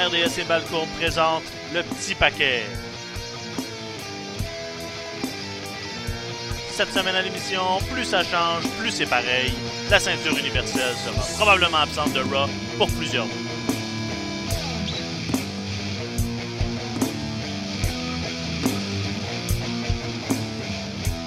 RDS et Balcourt présentent le petit paquet. Cette semaine à l'émission, plus ça change, plus c'est pareil. La ceinture universelle sera probablement absente de Raw pour plusieurs mois.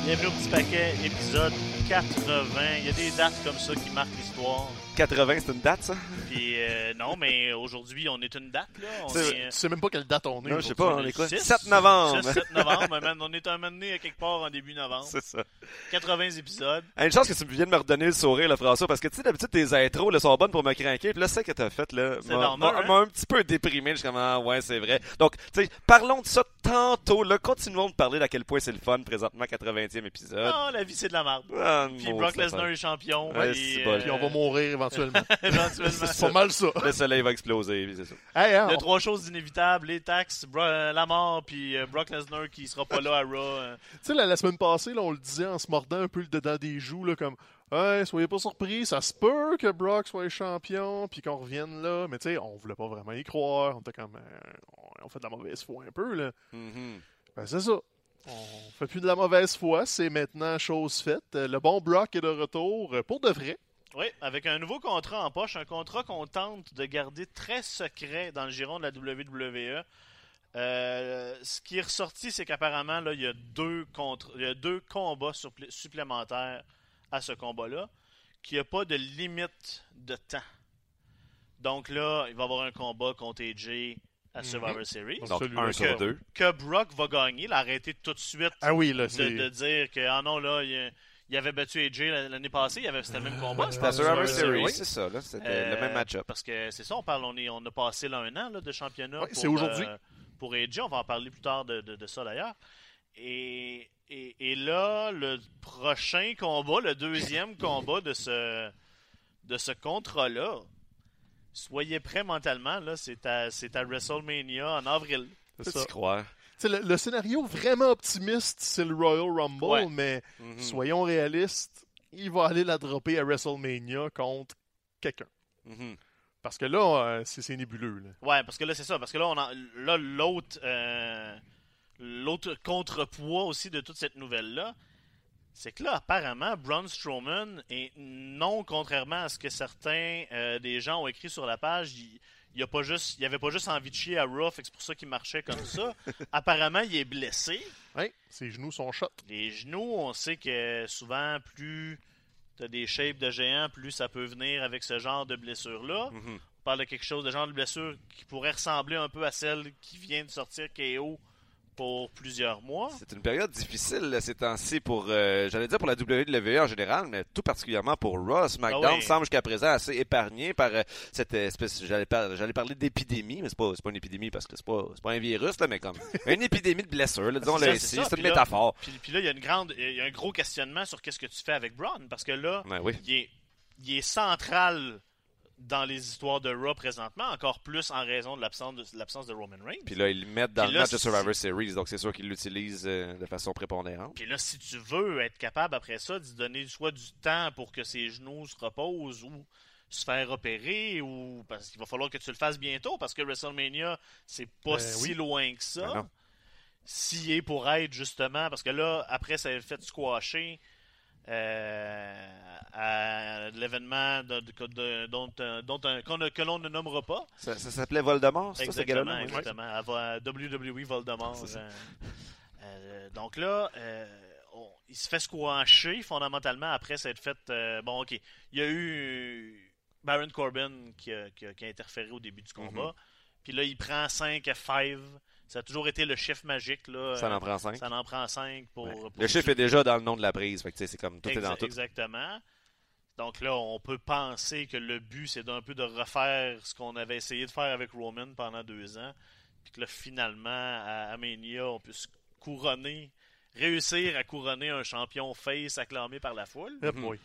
Bienvenue au petit paquet, épisode 80. Il y a des dates comme ça qui marquent l'histoire. 80, c'est une date, ça? Puis euh, non, mais aujourd'hui, on est une date, là. On est, euh, Tu sais même pas quelle date on est. Non, je sais pas, on on est quoi? six. 7 novembre! 6, 7 novembre, man, on est un moment donné à quelque part en début novembre. C'est ça. 80 épisodes. Hey, une chance que tu viens de me redonner le sourire, là, François, parce que tu sais, d'habitude, tes intros là, sont bonnes pour me craquer. Puis là, c'est que t'as fait, là, C'est m'a normal, m'a- hein? un petit peu déprimé. Je suis comme, ah, ouais, c'est vrai. Donc, tu sais, parlons de ça tantôt, là. Continuons de parler d'à quel point c'est le fun, présentement, 80e épisode. Non, la vie, c'est de la merde. Ah, Puis Brock Lesnar est champion. Ouais, puis, c'est bon. Puis on va mourir éventuellement. éventuellement. c'est pas mal ça. Le soleil va exploser, puis c'est ça. Hey, hein, Il y a on- trois choses inévitables les taxes, Bro- euh, la mort, puis euh, Brock Lesnar qui sera pas là à Raw. euh. Tu sais, la, la semaine passée, là, on le disait en se mordant un peu le dedans des joues, là, comme Ouais, soyez pas surpris, ça se peut que Brock soit champion, puis qu'on revienne là. Mais tu sais, on voulait pas vraiment y croire. On était comme. euh, on, fait de la mauvaise foi un peu, là. Mhm. Ben, c'est ça. On fait plus de la mauvaise foi, c'est maintenant chose faite. Le bon Brock est de retour pour de vrai. Oui, avec un nouveau contrat en poche, un contrat qu'on tente de garder très secret dans le giron de la WWE. Euh, ce qui est ressorti, c'est qu'apparemment, il y a deux il deux combats supplé- supplémentaires à ce combat-là, qu'il n'y a pas de limite de temps. Donc là, il va y avoir un combat contre AJ à Mhm. Survivor Series. Donc, un que- sur deux. Que Brock va gagner, l'arrêter tout de suite Ah oui, là, de, c'est. de dire que ah non là il, il avait battu AJ l'année passée, il avait c'était le même combat, c'était à Survivor Survivor Series, Series. c'est ça, là. C'était Euh, le même match-up. Parce que c'est ça, on parle, on, est, on a passé là un an là, de championnat. Ouais, pour, c'est aujourd'hui. euh, pour AJ, on va en parler plus tard de, de- de ça d'ailleurs. Et, et, et là, le prochain combat, le deuxième combat de ce, de ce contrat-là, soyez prêts mentalement, là, c'est à, c'est à WrestleMania en avril. c'est ça. croire? Le, le scénario vraiment optimiste, c'est le Royal Rumble, Ouais. mais Mhm. soyons réalistes, il va aller la dropper à WrestleMania contre quelqu'un. Mhm. Parce que là, euh, c'est nébuleux. Là. Ouais, parce que là, c'est ça. Parce que là, on en- là l'autre euh, l'autre contrepoids aussi de toute cette nouvelle-là, c'est que là, apparemment, Braun Strowman, et non contrairement à ce que certains euh, des gens ont écrit sur la page, il, a pas juste, il avait pas juste envie de chier à Raw, c'est pour ça qu'il marchait comme ça. apparemment, il est blessé. Ouais, ses genoux sont shot. Les genoux, on sait que souvent, plus t'as des shapes de géants, plus ça peut venir avec ce genre de blessure-là. Mhm. On parle de quelque chose de genre de blessure qui pourrait ressembler un peu à celle qui vient de sortir KO pour plusieurs mois. C'est une période difficile là, ces temps-ci pour, euh, j'allais dire pour la WWE en général, mais tout particulièrement pour Raw. SmackDown Ah oui. semble jusqu'à présent assez épargné par euh, cette espèce, j'allais, par- j'allais parler d'épidémie, mais c'est pas, c'est pas une épidémie parce que c'est pas, c'est pas un virus là, mais comme une épidémie de blessures, là, disons C'est le ça, ici, c'est c'est une Puis là- métaphore. Puis, puis là, il y a une grande, il y a un gros questionnement sur qu'est-ce que tu fais avec Braun, parce que là, oui. il est, il est central dans les histoires de Raw présentement, encore plus en raison de l'absence de, l'absence de Roman Reigns. Puis là, ils le mettent dans le match de Survivor Series, donc c'est sûr qu'ils l'utilisent euh, de façon prépondérante. Puis là, si tu veux être capable après ça d'y donner soit du temps pour que ses genoux se reposent ou se faire opérer ou parce qu'il va falloir que tu le fasses bientôt parce que WrestleMania c'est pas Ben si oui. loin que ça. Ben. S'il est pour être justement parce que là après ça a fait squasher euh, à l'événement de- de- de- dont, euh, dont un- que l'on ne nommera pas. Ça, ça s'appelait Voldemort, ça, ce Exactement, ouais? exactement. À WWE Voldemort. Euh, euh, donc là, on- il se fait squasher fondamentalement après s'être fait. bon, ok. Il y a eu Baron Corbin qui a, qui a- qui a interféré au début du combat. Mhm. Puis là, il prend 5 F5. Ça a toujours été le chiffre magique. Là. Ça Euh, en prend cinq. Ça en prend 5 pour, Ouais. pour Le chiffre est déjà dans le nom de la prise, fait que c'est comme tout est dans tout. Exactement. Donc là, on peut penser que le but, c'est d'un peu de refaire ce qu'on avait essayé de faire avec Roman pendant deux ans. Puis que là, finalement, à Mania, on puisse couronner, réussir à couronner un champion face acclamé par la foule. Mhm.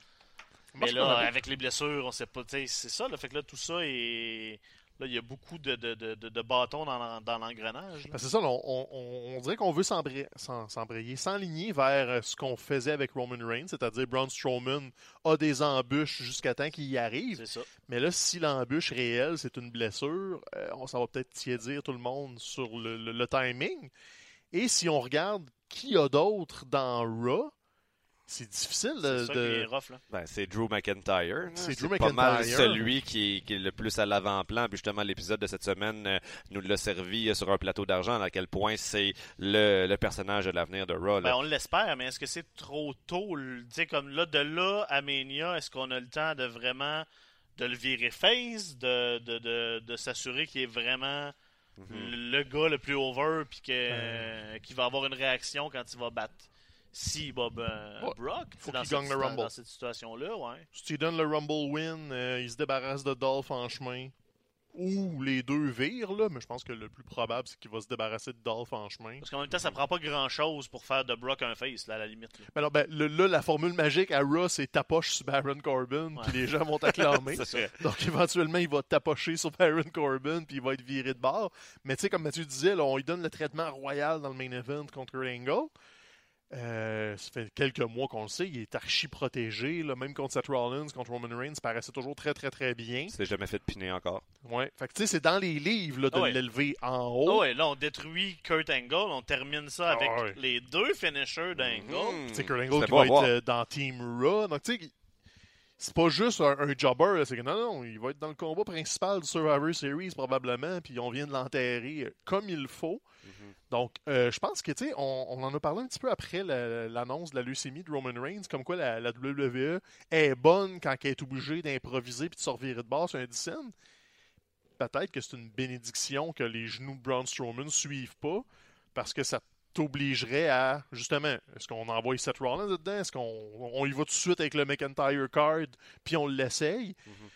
Mais là, avec les blessures, on sait pas. C'est ça, là, fait que là, tout ça est. Là, il y a beaucoup de, de, de, de- bâtons dans, dans l'engrenage. Ben, c'est ça, on, on- on dirait qu'on veut s'embrayer, s'enligner vers euh, ce qu'on faisait avec Roman Reigns, c'est-à-dire Braun Strowman a des embûches jusqu'à temps qu'il y arrive. C'est ça. Mais là, si l'embûche réelle, c'est une blessure, euh, on, ça va peut-être tiédir tout le monde sur le, le- le timing. Et si on regarde qui a d'autres dans Raw, c'est difficile de... C'est ça de- qui est rough. Là. Ben, c'est Drew McIntyre. C'est Drew pas mal McIntyre. celui qui est, qui est le plus à l'avant-plan. Puis justement, l'épisode de cette semaine euh, nous l'a servi euh, sur un plateau d'argent à quel point c'est le, le personnage de l'avenir de Raw. Ben, on l'espère, mais est-ce que c'est trop tôt? Tu sais, comme là, de là à Mania, est-ce qu'on a le temps de vraiment de le virer face, de, de, de, de s'assurer qu'il est vraiment Mhm. le, le gars le plus over, puis que, Euh. qu'il va avoir une réaction quand il va battre? Si Bob euh, Ouais. Brock Faut dans cette, le Rumble. dans cette situation-là, ouais. Si tu donnes le Rumble win, euh, il se débarrasse de Dolph en chemin. Ou les deux virent, là, mais je pense que le plus probable, c'est qu'il va se débarrasser de Dolph en chemin. Parce qu'en même temps, ça prend pas grand-chose pour faire de Brock un face, là, à la limite. là. Mais alors, ben, le- là, la formule magique à Raw, c'est tapoche sur Baron Corbin, puis les gens vont t'acclamer. Donc, éventuellement, il va tapocher sur Baron Corbin, puis il va être viré de bord. Mais tu sais, comme Mathieu disait, là, on lui donne le traitement royal dans le main event contre Angle. Euh, ça fait quelques mois qu'on le sait, il est archi protégé. Là, même contre Seth Rollins, contre Roman Reigns, ça paraissait toujours très, très, très bien. C'est jamais fait piner encore. Ouais. Fait que tu sais, c'est dans les livres là, de Ah ouais. l'élever en haut. ouais, là, on détruit Kurt Angle, on termine ça avec Ah ouais. les deux finishers d'Angle. Mhm. Tu sais, Kurt Angle qui va être euh, dans Team Raw. Donc, tu sais, c'est pas juste un, un jobber. C'est que non, non, il va être dans le combat principal du Survivor Series probablement. Puis on vient de l'enterrer euh, comme il faut. Mhm. Donc, euh, je pense que, tu sais, on, on en a parlé un petit peu après la- l'annonce de la leucémie de Roman Reigns, comme quoi la, la WWE est bonne quand elle est obligée d'improviser puis de se revirer de base sur un. Peut-être que c'est une bénédiction que les genoux de Braun Strowman suivent pas, parce que ça t'obligerait à, justement, est-ce qu'on envoie Seth Rollins dedans? Est-ce qu'on on y va tout de suite avec le McIntyre card, puis on l'essaye? Mhm.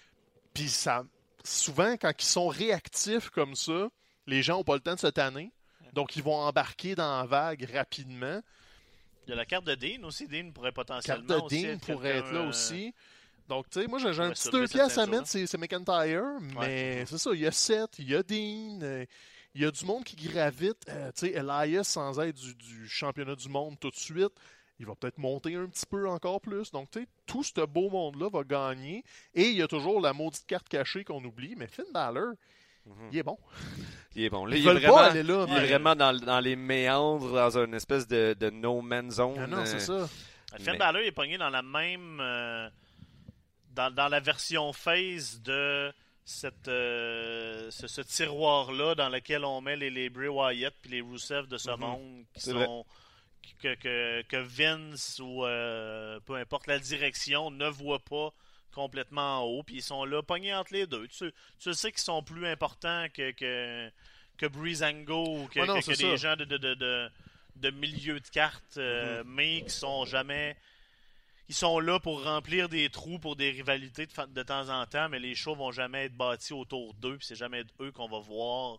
Puis ça, souvent, quand ils sont réactifs comme ça, les gens n'ont pas le temps de se tanner. Donc, ils vont embarquer dans la vague rapidement. Il y a la carte de Dean aussi. Dean pourrait Carte potentiellement de aussi Dean pourrait être là euh, aussi. Donc, tu sais, moi, j'ai un petit deux pièces à mettre, c'est c'est McIntyre, mais c'est ça, il y a Seth, il y a Dean, euh, il y a du monde qui gravite. euh, tu sais, Elias, sans être du, du championnat du monde tout de suite, il va peut-être monter un petit peu encore plus. Donc, tu sais, tout ce beau monde-là va gagner. Et il y a toujours la maudite carte cachée qu'on oublie, mais Finn Balor, Mhm. il est bon. Il est bon. Là, il est vraiment, pas aller là. il est vraiment dans, dans les méandres, dans une espèce de, de no man's zone. Ah non, c'est euh, ça. Finn Mais- Balor est pogné dans la même. euh, dans, dans la version phase de cette, euh, ce, ce tiroir-là dans lequel on met les, les Bray Wyatt puis les Rusev de ce Mhm. monde qui sont. Que, que, que Vince ou euh, peu importe la direction ne voit pas complètement en haut, puis ils sont là pognés entre les deux. Tu, tu sais qu'ils sont plus importants que, que, que Breezango ou que, Ouais, non, que- c'est que des gens de, de, de, de, de milieu de carte, euh, Mhm. mais qui sont jamais. Ils sont là pour remplir des trous pour des rivalités de, temps en temps, mais les shows vont jamais être bâtis autour d'eux, c'est jamais eux qu'on va voir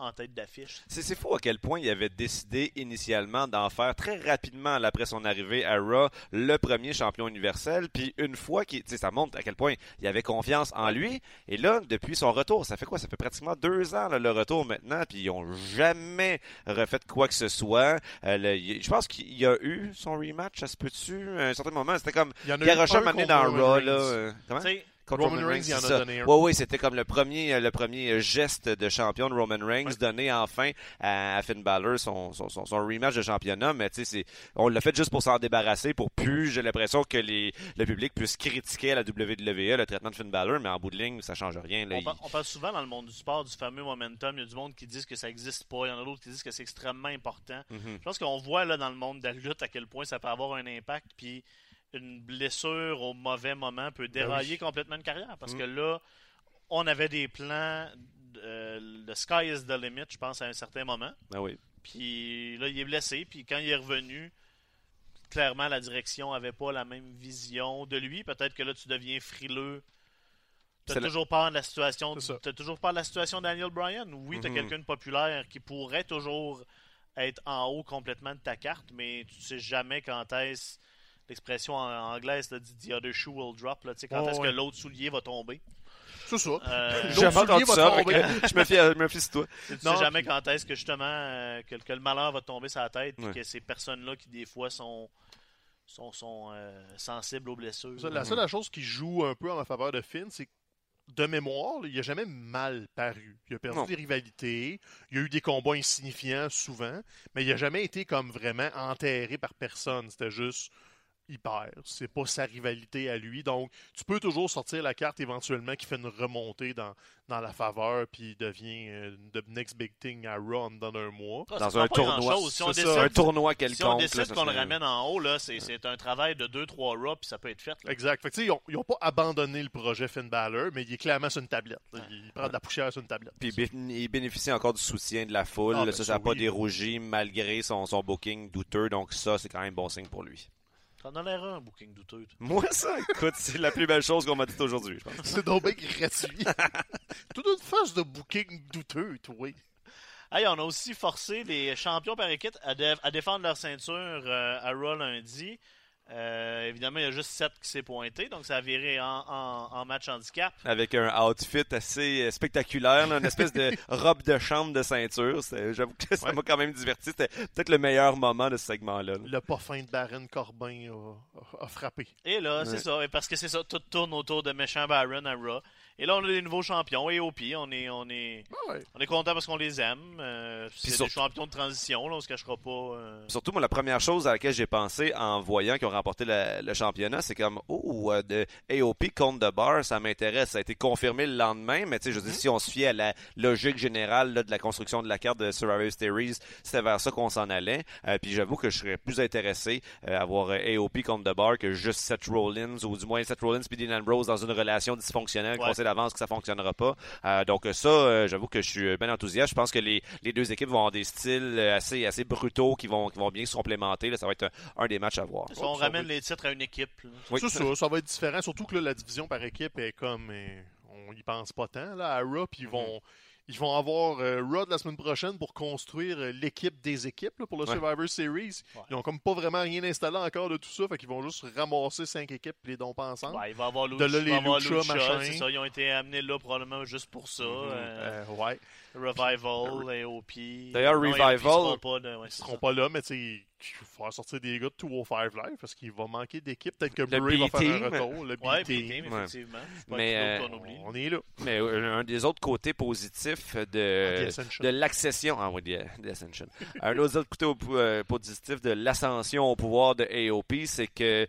en tête d'affiche. C'est c'est fou à quel point il avait décidé initialement d'en faire très rapidement après son arrivée à Raw le premier champion universel. Puis une fois qu'il, tu sais, ça montre à quel point il avait confiance en lui. Et là, depuis son retour, ça fait quoi? Ça fait pratiquement deux ans là, le retour maintenant. Puis ils ont jamais refait quoi que ce soit. Euh, le- je pense qu'il y a eu son rematch. Ça se peut-tu? À un certain moment, c'était comme Il y en a eu un dans Raw là. euh, comment? Tu sais, Contre Roman Reigns, il en a donné un. Ouais, ouais, c'était comme le premier, euh, le premier euh, geste de champion de Roman Reigns Ouais. donné enfin à, Finn Balor son, son, son, son rematch de championnat. Mais tu sais, on l'a fait juste pour s'en débarrasser, pour plus, j'ai l'impression que les, le public puisse critiquer à la WWE le traitement de Finn Balor, mais en bout de ligne, ça change rien. Là, on, Il- on parle souvent dans le monde du sport du fameux momentum. Il y a du monde qui disent que ça n'existe pas. Il y en a d'autres qui disent que c'est extrêmement important. Mhm. Je pense qu'on voit là dans le monde de la lutte à quel point ça peut avoir un impact. Puis une blessure au mauvais moment peut dérailler complètement une carrière. Parce Mm. que là, on avait des plans. euh, le sky is the limit, je pense, à un certain moment. Ah oui. Puis là, il est blessé. Puis quand il est revenu, clairement, la direction avait pas la même vision de lui. Peut-être que là, tu deviens frileux. T'as la- toujours peur de la situation. T'as toujours peur de la situation Daniel Bryan? Oui, t'as Mhm. quelqu'un de populaire qui pourrait toujours être en haut complètement de ta carte, mais tu sais jamais quand est-ce l'expression en anglais, c'est dit the other shoe will drop. Là, tu sais, quand est-ce ouais. que l'autre soulier va tomber. C'est ça. Euh, J'ai jamais entendu ça. tomber. que je me fie, je me fie sur toi. tu sais Non, jamais puis- quand est-ce que justement euh, que, que le malheur va tomber sur la tête, Ouais. que ces personnes-là qui des fois sont sont, sont euh, sensibles aux blessures. Ça, La seule chose qui joue un peu en faveur de Finn, c'est que de mémoire, là, il a jamais mal paru. Il a perdu Non. des rivalités, il y a eu des combats insignifiants souvent, mais il a jamais été comme vraiment enterré par personne. C'était juste il perd. C'est pas sa rivalité à lui. Donc, tu peux toujours sortir la carte éventuellement qui fait une remontée dans, dans la faveur, puis il devient euh, the next big thing à Raw dans un mois. Ah, Dans un pas tournoi. Si on ça. décide, Un tournoi si on quelconque. là, décide ça qu'on le ramène en haut, là, c'est, c'est un travail de 2-3 Raw, puis ça peut être fait. là. Exact. Fait que, ils, ont, ils ont pas abandonné le projet Finn Balor, mais il est clairement sur une tablette. là. Il prend de la poussière sur une tablette. Puis il bénéficie encore du soutien de la foule. Ah, ben ça, n'a pas oui. dérougi malgré son, son booking douteux. Donc ça, c'est quand même bon signe pour lui. T'en as l'air un booking douteux. toi. Moi, ça, écoute, c'est la plus belle chose qu'on m'a dit aujourd'hui, je pense. C'est donc bien gratuit. Toute une phase de booking douteux, toi. Hey, on a aussi forcé les champions par équipe à, dé- à défendre leur ceinture euh, à Raw lundi. Euh, évidemment, il y a juste 7 qui s'est pointé, donc ça a viré en, en- en match handicap. Avec un outfit assez spectaculaire, là, une espèce de robe de chambre de ceinture. J'avoue que ça Ouais. m'a quand même diverti. C'était peut-être le meilleur moment de ce segment-là. là. Le pas fin de Baron Corbin a, a- a frappé. Et là, c'est ça, et parce que c'est ça, tout tourne autour de méchant Baron à Raw. Et là, on a des nouveaux champions, AOP, on est, on est, Ah ouais. on est content parce qu'on les aime. Euh, c'est des surtout- champions de transition, là, on se cachera pas. euh. Surtout, moi, la première chose à laquelle j'ai pensé en voyant qu'ils ont remporté le, le championnat, c'est comme, oh, euh, de AOP contre The Bar, ça m'intéresse. Ça a été confirmé le lendemain, mais tu sais, je veux dire, si on se fie à la logique générale là, de la construction de la carte de Survivor Series, c'était vers ça qu'on s'en allait. Euh, puis j'avoue que je serais plus intéressé euh, à voir AOP contre The Bar que juste Seth Rollins, ou du moins Seth Rollins et Dean Ambrose dans une relation dysfonctionnelle, Ouais. qu'on sait d'avance que ça fonctionnera pas. Euh, donc ça, euh, j'avoue que je suis bien enthousiaste. Je pense que les, les deux équipes vont avoir des styles euh, assez, assez brutaux qui vont, qui vont bien se complémenter. Là, ça va être un, un des matchs à voir. Ça, on ramène les titres à une équipe. Oui. Ça, ça va être différent. Surtout que là, la division par équipe est comme. euh, on y pense pas tant là, à puis ils vont. Ils vont avoir euh, de la semaine prochaine pour construire euh, l'équipe des équipes là, pour le Ouais. Survivor Series. Ouais. Ils ont comme pas vraiment rien installé encore de tout ça, fait qu'ils vont juste ramasser cinq équipes et les domper ensemble. Ouais, il va y avoir De Lucha, là, il les va y avoir Lucha, Lucha, machin. c'est ça, ils ont été amenés là probablement juste pour ça. Mhm. euh, Euh, ouais. Revival, AOP. D'ailleurs, Non, Revival- AOP seront pas de- ouais, Ils seront ça. pas là, mais tu sais, il faut faire sortir des gars de 205 Live parce qu'il va manquer d'équipe. Peut-être que Le Bray va faire un retour. Le Ouais, B-Team. B-Team, Ouais. effectivement. Mais, euh. On est là. Mais euh, un des autres côtés positifs de, The Ascension. de l'accession, ah oui, the, Ascension. Un autre côté au- euh, positif de l'ascension au pouvoir de AOP, c'est que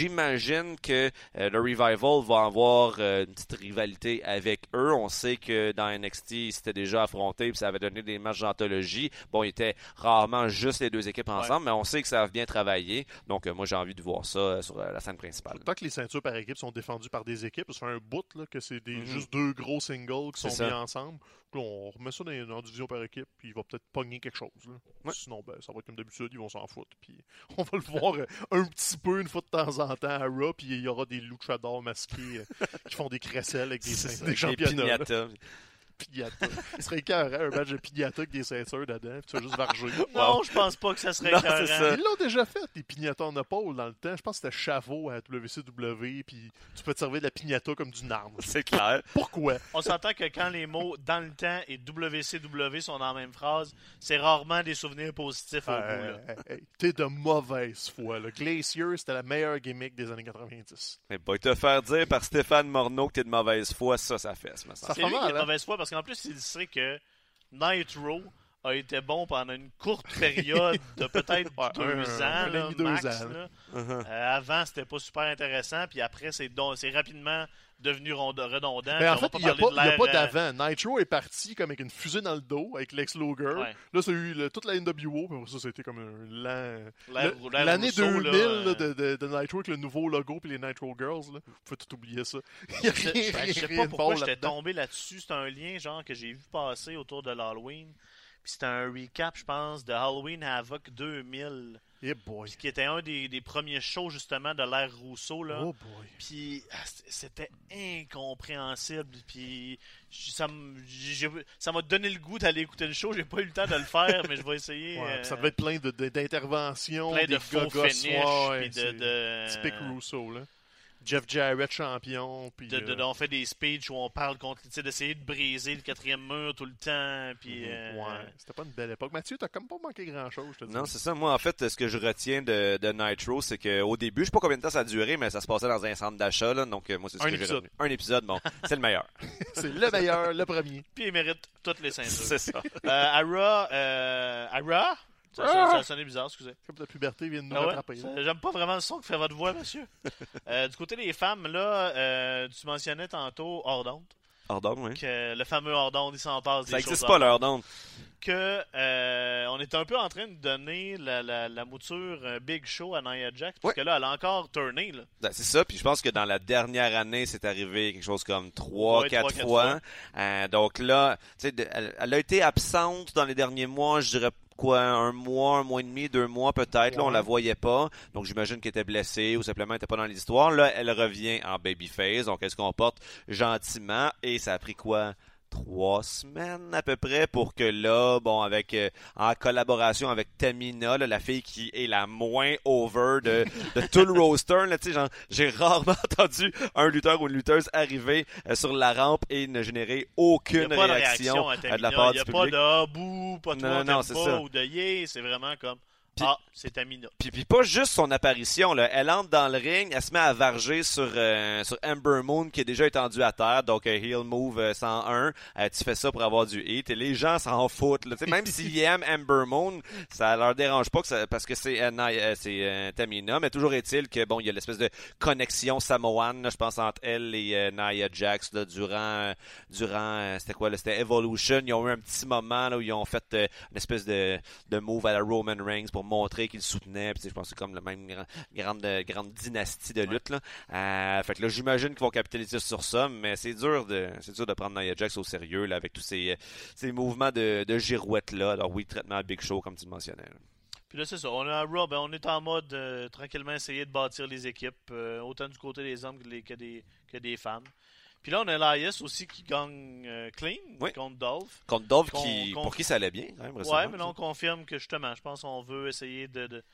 j'imagine que euh, le Revival va avoir euh, une petite rivalité avec eux. On sait que dans NXT, ils s'étaient déjà affrontés, puis ça avait donné des matchs d'anthologie. Bon, ils étaient rarement juste les deux équipes ensemble, mais on sait que ça a bien travaillé. Donc, euh, moi, j'ai envie de voir ça euh, sur euh, la scène principale. Tant que les ceintures par équipe sont défendues par des équipes, ça fait un bout là, que c'est des, Mhm. juste deux gros singles qui sont ça. mis ensemble. Puis on remet ça dans, dans division par équipe, puis il va peut-être pogner quelque chose. là. Ouais. Sinon, ben, ça va être comme d'habitude, ils vont s'en foutre. Puis on va le voir un petit peu une fois de temps en temps à Raw, puis il y aura des luchadors masqués qui font des crécelles avec des, des championnats. Pignata. Ce serait écœurant, un match de pignata avec des ceintures dedans, puis tu vas juste varger. Non, je pense pas que ça serait Non, ça. Ils l'ont déjà fait, les pignata en épaule dans le temps. Je pense que c'était Chavot à WCW, puis tu peux te servir de la pignata comme d'une arme. C'est clair. Pourquoi? On s'entend que quand les mots dans le temps et WCW sont dans la même phrase, c'est rarement des souvenirs positifs au bout. Euh, là. hey, T'es de mauvaise foi. Le Glacier, c'était la meilleure gimmick des années 90. Mais te faire dire par Stéphane Morneau que t'es de mauvaise foi, ça, ça fait. Ça C'est fait lui qui mal, est de hein? mauvaise foi parce qu'en plus, il sait que Nitro a été bon pendant une courte période de peut-être Ouais, deux un- ans, un là, deux max. ans, là. Euh, avant, c'était pas super intéressant, puis après, c'est rapidement devenu redondant. Mais puis en fait, il n'y a pas, a l'ère, euh, d'avant. Nitro est parti comme avec une fusée dans le dos, avec Lex Luger. Ouais. Là, c'est eu le- toute la NWO, puis ça, c'était comme un lent... L'année Rousseau, 2000 là, là, euh, de, de- de Nitro avec le nouveau logo puis les Nitro Girls, là. vous pouvez tout oublier ça. Je, sais rien pas pourquoi j'étais tombé là-dessus. C'est un lien genre que j'ai vu passer autour de l'Halloween. Puis c'était un recap, je pense, de Halloween Havoc 2000. Eh boy. Puis qui était un des, des premiers shows justement de l'ère Rousseau. Là. Oh boy. Puis ah, c'était incompréhensible. Puis ça m'a donné le goût d'aller écouter le show. J'ai pas eu le temps de le faire, mais je vais essayer. Ouais, euh, ça devait être plein de- de- d'interventions, plein des de faux finish. ouais, de, de- Typique Rousseau, là. Jeff Jarrett champion. Puis, De, de- euh, on fait des speeches où on parle contre, tu sais, d'essayer de briser le quatrième mur tout le temps. Puis, Mhm. euh, Ouais, c'était pas une belle époque. Mathieu, t'as comme pas manqué grand-chose, je te dis. Non, c'est ça. Moi, en fait, ce que je retiens de, de Nitro, c'est qu'au début, je sais pas combien de temps ça a duré, mais ça se passait dans un centre d'achat, là. Donc, euh, moi, c'est ce Un que j'ai épisode. Un épisode, bon. c'est le meilleur. c'est le meilleur, le premier. puis il mérite toutes les ceintures. c'est ça. Euh, Ara, euh, Ara? Ça, Ah! ça, ça a sonné bizarre, excusez. Comme la puberté vient de nous Ah ouais? rattraper. là. Ça- J'aime pas vraiment le son que fait votre voix, monsieur. Euh, du côté des femmes, là, euh, tu mentionnais tantôt hors d'onde, Pardon, oui. que le fameux hors d'onde, il s'en passe Ça des hors pas, d'onde. Que euh, on est un peu en train de donner la, la, la mouture euh, Big Show à Nia Jax, parce que là, elle a encore tourné, là. Ben, c'est ça, puis je pense que dans la dernière année, c'est arrivé quelque chose comme trois, Ouais, quatre trois, quatre fois. Euh, donc là, tu sais, de- elle, elle a été absente dans les derniers mois, je dirais quoi, un mois, un mois et demi, deux mois peut-être. Là, on la voyait pas, donc j'imagine qu'elle était blessée ou simplement elle était pas dans l'histoire. Là, elle revient en babyface, donc elle se comporte gentiment et ça a pris quoi? Trois semaines à peu près pour que là, bon, avec euh, en collaboration avec Tamina, là, la fille qui est la moins over de, de tout le roster, là, tu sais, j'ai rarement entendu un lutteur ou une lutteuse arriver euh, sur la rampe et ne générer aucune de réaction, réaction à de la part Il n'y a du pas de ah, bouh, pas toi, Non, non, pas, ça. ou de yeah, c'est vraiment comme Puis- ah, c'est Tamina. Puis, puis pas juste son apparition, là. Elle entre dans le ring, elle se met à varger sur, euh, sur Ember Moon qui est déjà étendu à terre, donc euh, heel move euh, 101. Euh, tu fais ça pour avoir du hit et les gens s'en foutent. Là. Tu sais, Même s'ils aiment Ember Moon, ça leur dérange pas que ça- parce que c'est euh, euh, c'est euh, Tamina, mais toujours est-il que bon, il y a l'espèce de connexion samoane, je pense entre elle et euh, Nia Jax là, durant euh, durant euh, c'était quoi c'était Evolution, ils ont eu un petit moment là où ils ont fait euh, une espèce de de move à la Roman Reigns pour montrer qu'ils le soutenaient. Puis, je pense que c'est comme la même grand- grande, grande dynastie de lutte. Là. Euh, fait que là, j'imagine qu'ils vont capitaliser sur ça, mais c'est dur de c'est dur de prendre Nia Jax au sérieux là, avec tous ces, ces mouvements de, de girouette là. Alors oui, traitement à Big Show comme tu le mentionnais. là. Puis là, c'est ça. On a Raw, ben, on est en mode euh, tranquillement essayer de bâtir les équipes, euh, autant du côté des hommes que, les- que des, que des femmes. Puis là, on a Elias aussi qui gagne euh, clean Oui. contre Dolph. Contre Dolph, qui, pour qui ça allait bien, même, Ouais, mais là, on confirme que justement, je pense qu'on veut essayer de, de,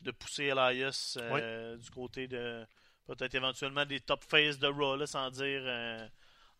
de pousser Elias euh, du côté de peut-être éventuellement des top phases de Raw, là, sans dire euh,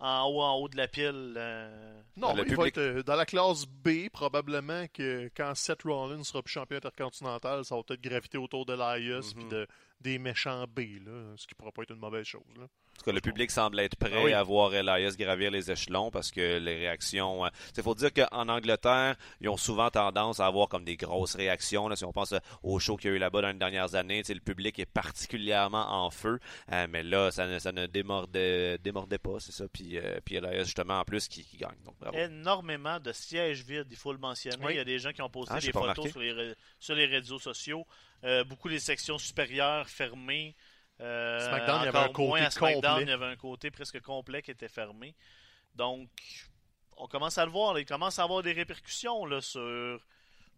en haut, en haut de la pile. euh, Non, mais il va être dans la classe B, probablement que quand Seth Rollins sera plus champion intercontinental, ça va peut-être graviter autour de l'Elias Mhm. puis de, des méchants B, là, ce qui pourra pas être une mauvaise chose. Là. En tout cas, le public semble être prêt Ah oui. à voir Elias gravir les échelons parce que les réactions. Il faut dire qu'en Angleterre, ils ont souvent tendance à avoir comme des grosses réactions. Là, si on pense euh, au show qu'il y a eu là-bas dans les dernières années, le public est particulièrement en feu. Euh, mais là, ça ne, ça ne démordait, démordait pas, c'est ça. Puis, euh, puis Elias, justement, en plus, qui, qui gagne. Donc, bravo. énormément de sièges vides, il faut le mentionner. Oui. Il y a des gens qui ont posté Ah, des photos les, sur les réseaux sociaux. Euh, beaucoup des sections supérieures fermées. Euh, SmackDown, il y avait un côté moins à SmackDown, complet. il y avait un côté presque complet qui était fermé. Donc, on commence à le voir. là. Il commence à avoir des répercussions là, sur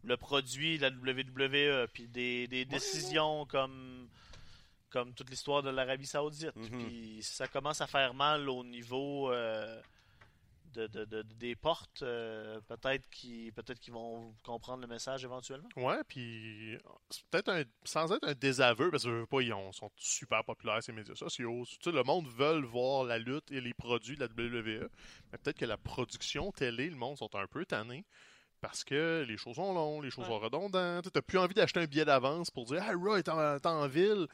le produit de la WWE, puis des, des décisions comme comme toute l'histoire de l'Arabie Saoudite. Mhm. Puis ça commence à faire mal au niveau euh, de, de- de- des portes. euh, peut-être qu'ils peut-être qu'ils vont comprendre le message éventuellement. Ouais, puis c'est peut-être un, sans être un désaveu, parce que je veux pas, ils ont- sont super populaires ces médias sociaux. Tu sais, le monde veut voir la lutte et les produits de la WWE, mais peut-être que la production télé, le monde sont un peu tannés. Parce que les choses sont longues, les choses Ouais. sont redondantes. Tu n'as plus envie d'acheter un billet d'avance pour dire Hey, Raw est en, est en ville.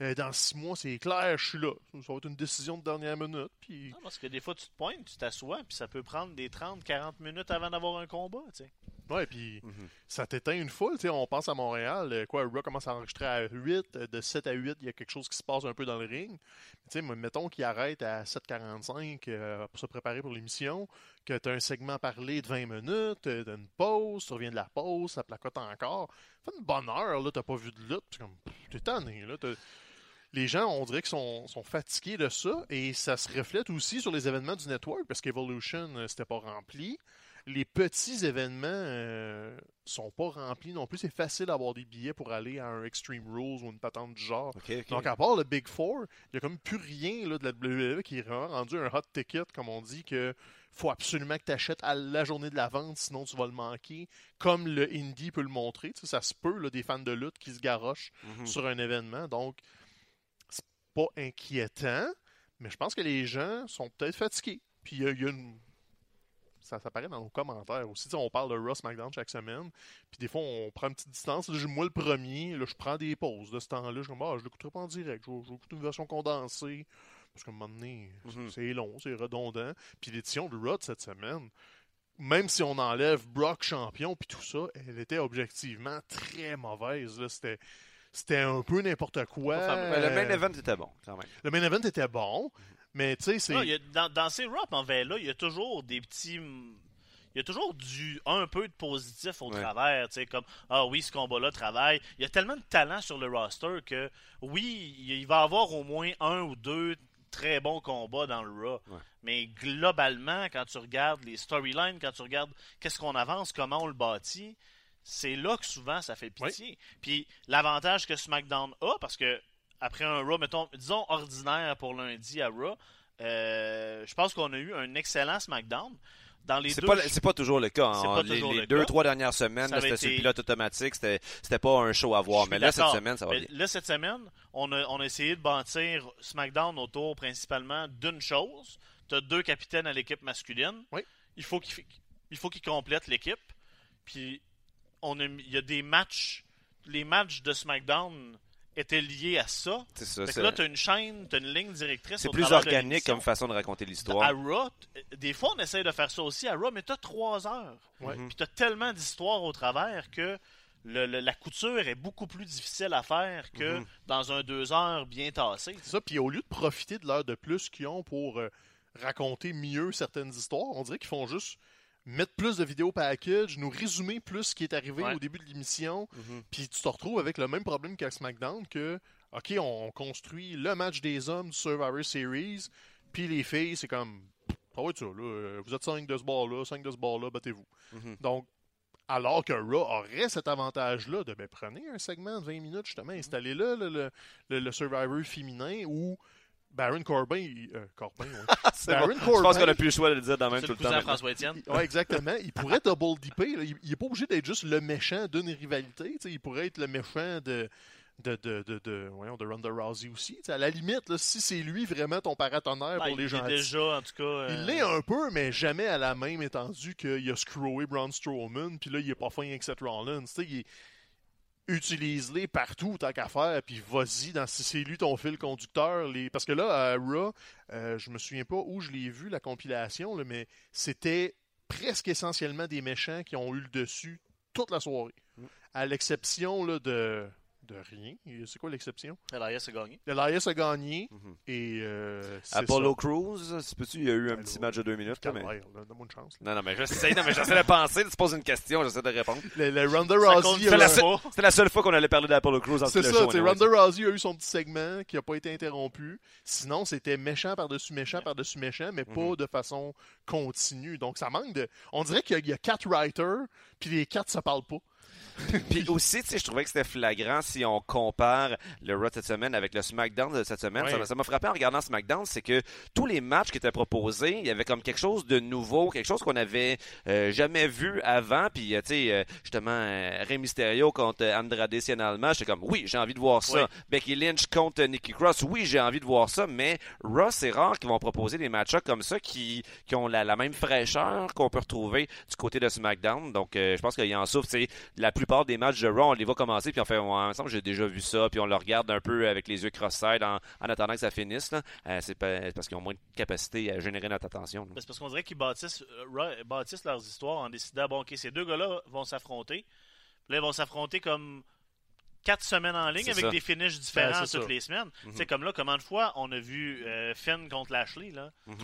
Euh, dans six mois, c'est clair, je suis là. Ça va être une décision de dernière minute. Puis Non, parce que des fois, tu te pointes, tu t'assois, puis ça peut prendre des 30-40 minutes avant d'avoir un combat. tu sais. Ouais, puis Mhm. ça t'éteint une foule. tu sais, on pense à Montréal, euh, quoi, Raw commence à enregistrer à 8, euh, de 7 à 8, il y a quelque chose qui se passe un peu dans le ring. Tu sais, mettons qu'il arrête à 7h45 euh, pour se préparer pour l'émission, que tu as un segment parlé de 20 minutes, t'as une pause, tu reviens de la pause, ça placote encore. Fait une bonne heure, là, t'as pas vu de lutte, t'es tanné, là, les gens, on dirait qu'ils sont, sont fatigués de ça et ça se reflète aussi sur les événements du network parce qu'Evolution, euh, c'était pas rempli. Les petits événements euh, sont pas remplis non plus. C'est facile d'avoir des billets pour aller à un Extreme Rules ou une patente du genre. Donc, à part le Big Four, il n'y a comme plus rien là, de la WWE qui est vraiment rendu un hot ticket, comme on dit, que faut absolument que tu achètes à la journée de la vente, sinon tu vas le manquer. Comme le Indie peut le montrer. Ça se peut, là, des fans de lutte qui se garochent Mhm. sur un événement. Donc, pas inquiétants, mais je pense que les gens sont peut-être fatigués. Puis il y a, il y a une. Ça, ça apparaît dans nos commentaires aussi. Tu sais, on parle de Ross McDonald chaque semaine. Puis des fois, on prend une petite distance. Là, moi, le premier, là, je prends des pauses de ce temps-là. Je suis comme, ah, je l'écouterai pas en direct. Je vais, je vais écouter une version condensée. Parce qu'à un moment donné, Mhm. c'est long, c'est redondant. Puis l'édition de de cette semaine, même si on enlève Brock champion puis tout ça, elle était objectivement très mauvaise. là. C'était, c'était un peu n'importe quoi. Mais le main event était bon, quand même. Le main event était bon, mais tu sais, c'est. Non, il y a- dans, dans ces Raw en là il y a toujours des petits. Il y a toujours du un peu de positif au Ouais. travers, tu sais, comme ah oui, ce combat-là travaille. Il y a tellement de talent sur le roster que oui, il va y avoir au moins un ou deux très bons combats dans le Raw. Ouais. Mais globalement, quand tu regardes les storylines, quand tu regardes qu'est-ce qu'on avance, comment on le bâtit, c'est là que souvent ça fait pitié. Puis l'avantage que SmackDown a, parce que après un Raw, mettons, disons ordinaire pour lundi à Raw, euh, je pense qu'on a eu un excellent SmackDown. Dans les C'est deux pas, c'est pas toujours le cas. Hein. les toujours les le deux, cas. trois dernières semaines, là, c'était sur le été- pilote automatique. C'était, c'était pas un show à voir. Mais là, cette semaine, ça va Mais bien. Là, cette semaine, on a, on a essayé de bâtir SmackDown autour principalement d'une chose. Tu as deux capitaines à l'équipe masculine. Oui. Il faut qu'ils il faut qu'ils complètent l'équipe. Puis, on a, mis- il y a des matchs. Les matchs de SmackDown étaient liés à ça. C'est ça. Fait que là, tu as une chaîne, tu as une ligne directrice. C'est plus organique comme façon de raconter À l'histoire. Raw, t- des fois, on essaie de faire ça aussi à Raw, mais tu as trois heures. Ouais. Mhm. Puis tu as tellement d'histoires au travers que le- le- la couture est beaucoup plus difficile à faire que Mhm. dans un deux heures bien tassé. C'est ça. Puis au lieu de profiter de l'heure de plus qu'ils ont pour euh, raconter mieux certaines histoires, on dirait qu'ils font juste mettre plus de vidéos package, nous résumer plus ce qui est arrivé Ouais. au début de l'émission, Mhm. puis tu te retrouves avec le même problème qu'à SmackDown que, OK, on construit le match des hommes du Survivor Series, puis les filles, c'est comme, ah ouais, ça, là, euh, vous êtes 5 de ce bord-là, 5 de ce bord-là, battez-vous. Mhm. Donc, alors que Raw aurait cet avantage-là de, ben, prenez un segment de 20 minutes, justement, installez-le, le, le, le- le Survivor féminin, où Baron Corbin, il- euh, Corbin, ouais. C'est Baron bon. Je Corbin- pense qu'on a plus le choix de le dire dans même C'est tout le le temps. maintenant. François Étienne. Ouais, exactement. Il pourrait double dipper. là. Il, il est pas obligé d'être juste le méchant d'une rivalité. tu sais. Il pourrait être le méchant de de, de, de, de, voyons, de Ronda Rousey aussi. À la limite, là, si c'est lui vraiment ton paratonnerre Ah, pour les il gens. est déjà, en tout cas. euh, Il l'est un peu, mais jamais à la même étendue qu'il a screwé Braun Strowman, puis là, il est pas fin avec Seth Rollins. Tu sais, il est- Utilise-les partout tant qu'à faire, puis vas-y, dans, si c'est lui ton fil conducteur. Les... Parce que là, à Raw, euh, je me souviens pas où je l'ai vu, la compilation, là, mais c'était presque essentiellement des méchants qui ont eu le dessus toute la soirée. Mm. À l'exception là, de... de rien. C'est quoi l'exception? Elias a gagné. Elias a gagné, Mhm. et euh, Apollo ça. Crews, c'est peux-tu, il y a eu un Apollo. petit match de deux minutes. là, mais... Donne-moi une chance. là. Non, non, mais j'essaie, non, mais j'essaie de penser. Tu poses une question, j'essaie de répondre. Le, le Ronda Rousey... la, c'était la seule fois qu'on allait parler d'Apollo Crews en tout C'est ça, show. tu sais, anyway. Ronda Rousey a eu son petit segment qui n'a pas été interrompu. Sinon, c'était méchant par-dessus méchant par-dessus méchant, mais pas Mhm. de façon continue. Donc, ça manque de. On dirait qu'il y a- il y, a quatre writers, puis les quatre se parlent pas. Puis aussi, tu sais, je trouvais que c'était flagrant si on compare le Raw de cette semaine avec le SmackDown de cette semaine. Ça m'a- frappé en regardant SmackDown, c'est que tous les matchs qui étaient proposés, il y avait comme quelque chose de nouveau, quelque chose qu'on avait euh, jamais vu avant. Puis, euh, tu sais, euh, justement, euh, Rey Mysterio contre Andrade Cien Almas, j'étais comme, oui, j'ai envie de voir ça. Oui. Becky Lynch contre Nikki Cross, oui, j'ai envie de voir ça. Mais Raw, c'est rare qu'ils vont proposer des matchs comme ça qui, qui ont la, la même fraîcheur qu'on peut retrouver du côté de SmackDown. Donc, euh, je pense qu'il y en souffre. Tu sais, la plupart des matchs de Raw, on les voit commencer, puis on fait, ouais, il me semble que j'ai déjà vu ça, puis on le regarde un peu avec les yeux cross-side en, en attendant que ça finisse. là. Euh, c'est parce qu'ils ont moins de capacité à générer notre attention. là. Ben, C'est parce qu'on dirait qu'ils bâtissent, euh, bâtissent leurs histoires en décidant bon, ok, ces deux gars-là vont s'affronter. Là, ils vont s'affronter comme quatre semaines en ligne C'est avec ça. des finishes différents Ben, c'est toutes ça. les semaines. Mhm. C'est comme là, combien de fois on a vu euh, Finn contre Lashley là? Mhm.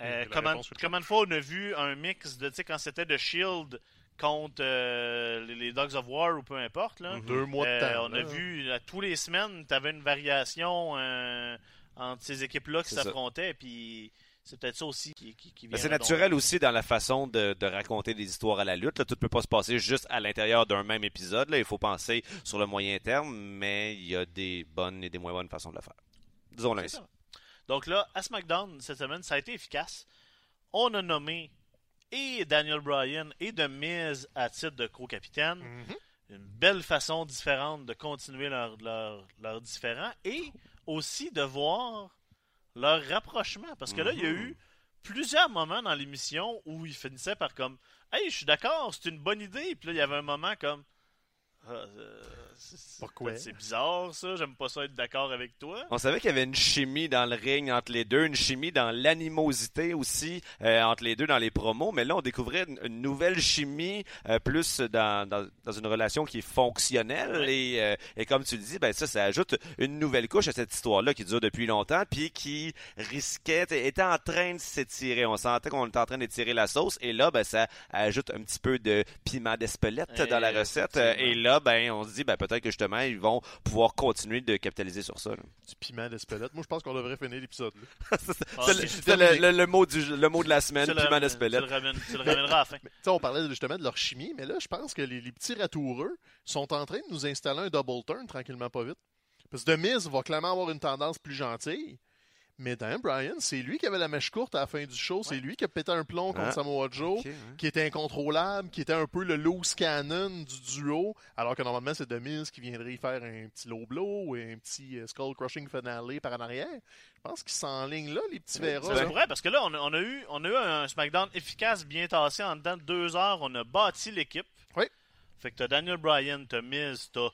Euh, comment, combien de fois on a vu un mix de, tu sais, quand c'était de Shield contre euh, les, Dogs of War ou peu importe, là. Mhm. Deux mois de Euh, temps. on là. a vu à tous les semaines, tu avais une variation euh, entre ces équipes-là qui s'affrontaient, puis c'est peut-être ça aussi qui, qui, vient c'est naturel aussi dans la façon de, de raconter des histoires à la lutte. Là. Tout ne peut pas se passer juste à l'intérieur d'un même épisode. Là. Il faut penser sur le moyen terme, mais il y a des bonnes et des moins bonnes façons de le faire. Disons-le ainsi. ça. Donc là, à SmackDown cette semaine, ça a été efficace. On a nommé et Daniel Bryan et The Miz à titre de co-capitaine. Mhm. Une belle façon différente de continuer leur, leur, leur différent. Et aussi de voir leur rapprochement. Parce que là, il y a Mhm. eu plusieurs moments dans l'émission où ils finissaient par comme Hey, je suis d'accord, c'est une bonne idée. Puis là, il y avait un moment comme Ah, euh, c'est- Pourquoi? C'est bizarre ça, j'aime pas ça être d'accord avec toi. On savait qu'il y avait une chimie dans le ring entre les deux, une chimie dans l'animosité aussi euh, entre les deux dans les promos, mais là on découvrait une, une nouvelle chimie euh, plus dans, dans, dans une relation qui est fonctionnelle Ouais. et, euh, et comme tu le dis, ben ça, ça ajoute une nouvelle couche à cette histoire-là qui dure depuis longtemps puis qui risquait, était en train de s'étirer. On sentait qu'on était en train d'étirer la sauce et là, ben ça ajoute un petit peu de piment d'espelette dans la recette Effectivement. et là, ben on se dit, ben peut-être que justement ils vont pouvoir continuer de capitaliser sur ça. là. Du piment d'espelette. Moi, je pense qu'on devrait finir l'épisode. Ah, C'est le, mot du, le mot de la semaine, tu piment d'espelette. Tu le ramèneras à la fin. Mais, on parlait justement de leur chimie, mais là, je pense que les, les petits ratoureux sont en train de nous installer un double turn tranquillement pas vite. Parce que The Miz va clairement avoir une tendance plus gentille. Mais Dan Bryan, c'est lui qui avait la mèche courte à la fin du show. C'est lui qui a pété un plomb contre Ah. Samoa Joe, ouais. qui était incontrôlable, qui était un peu le loose cannon du duo. Alors que normalement, c'est Miz qui viendrait y faire un petit low blow ou un petit euh, skull crushing finale par en arrière. Je pense qu'ils s'enlignent là, les petits verras. Là. se pourrait, parce que là, on a, on a eu, on a eu un SmackDown efficace, bien tassé. En dedans de deux heures, on a bâti l'équipe. Oui. Fait que t'as Daniel Bryan, t'as Miz, t'as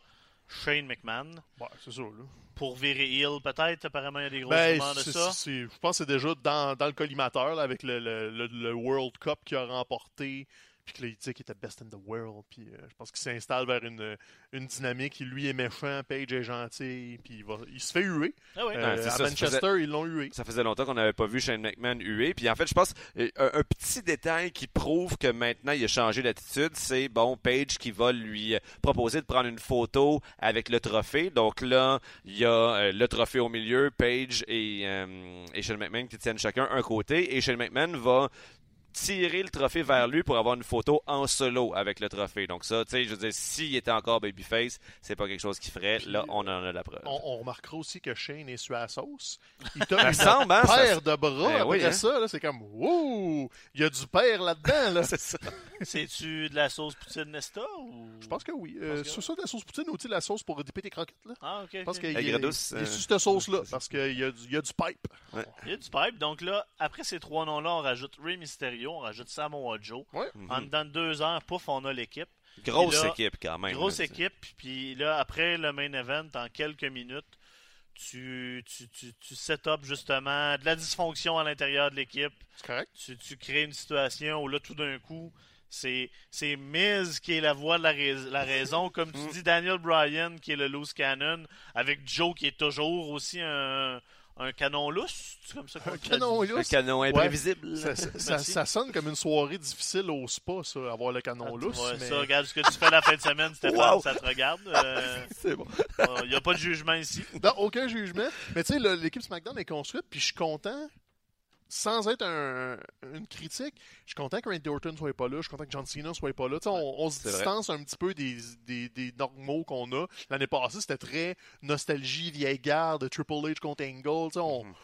Shane McMahon. Ouais, c'est ça, là. Pour virer heel, peut-être. Apparemment, il y a des gros Ben, de ça. je pense que c'est déjà dans, dans le collimateur là, avec le, le- le- le World Cup qu'il a remporté. Puis que là, il dit qu'il était best in the world. Puis euh, je pense qu'il s'installe vers une, une dynamique. Lui est méchant, Page est gentil. Puis il, va, il se fait huer. Ah oui. Euh, c'est à ça, ça Manchester, ils l'ont hué. Ça faisait longtemps qu'on n'avait pas vu Shane McMahon hué. Puis en fait, je pense euh, un, un petit détail qui prouve que maintenant il a changé d'attitude, c'est bon Page qui va lui proposer de prendre une photo avec le trophée. Donc là, il y a euh, le trophée au milieu, Page et, euh, et Shane McMahon qui tiennent chacun un côté, et Shane McMahon va tirer le trophée vers lui pour avoir une photo en solo avec le trophée. Donc ça, tu sais, je veux dire, s'il était encore babyface, c'est pas quelque chose qu'il ferait. Puis, Là, on en a la preuve. On, on remarquera aussi que Shane est sur la sauce. Il t'a une semble, hein, ça- paire de bras. Ben après oui, hein. ça, là, c'est comme, wow! Il y a du père là-dedans. Là. C'est ça. C'est-tu de la sauce poutine Nesta ou... Je pense que oui. Euh, que- c'est ça de la sauce poutine ou tu sais, la sauce pour déper tes croquettes. Là. Ah, ok. Je pense ok. qu'il est, il est euh, sur cette sauce-là parce qu'il y, a du- il y a du pipe. Il y a du pipe. Donc là, après ces trois noms-là, on rajoute Rey Mysterio, on rajoute Samoa Joe. Ouais. En dedans de deux heures, pouf, on a l'équipe. Grosse là, équipe quand même. Grosse là, équipe, puis là, après le main event, en quelques minutes, tu, tu, tu, tu set up justement de la dysfonction à l'intérieur de l'équipe. C'est correct. Tu, tu crées une situation où là, tout d'un coup, c'est c'est Miz qui est la voix de la, rais- la raison. Comme tu Mm. dis, Daniel Bryan qui est le loose cannon, avec Joe qui est toujours aussi un, un canon lousse. C'est comme ça qu'on Un canon Un lousse. canon imprévisible. Ça, ça- ça- Merci. ça sonne comme une soirée difficile au spa, ça, avoir le canon Ah, lousse. ouais, mais... ça, regarde ce que tu fais la fin de semaine, Stéphane, Wow. ça te regarde. Euh, C'est bon. Il n'y a pas de jugement ici. Non, aucun jugement. Mais tu sais, l'équipe SmackDown est construite, puis je suis content, sans être un- une critique, je suis content que Randy Orton soit pas là, je suis content que John Cena soit pas là. On, on se vrai. distance un petit peu des, des, des normaux qu'on a. L'année passée, c'était très nostalgie, vieille garde, Triple H contre Angle. On, Mhm.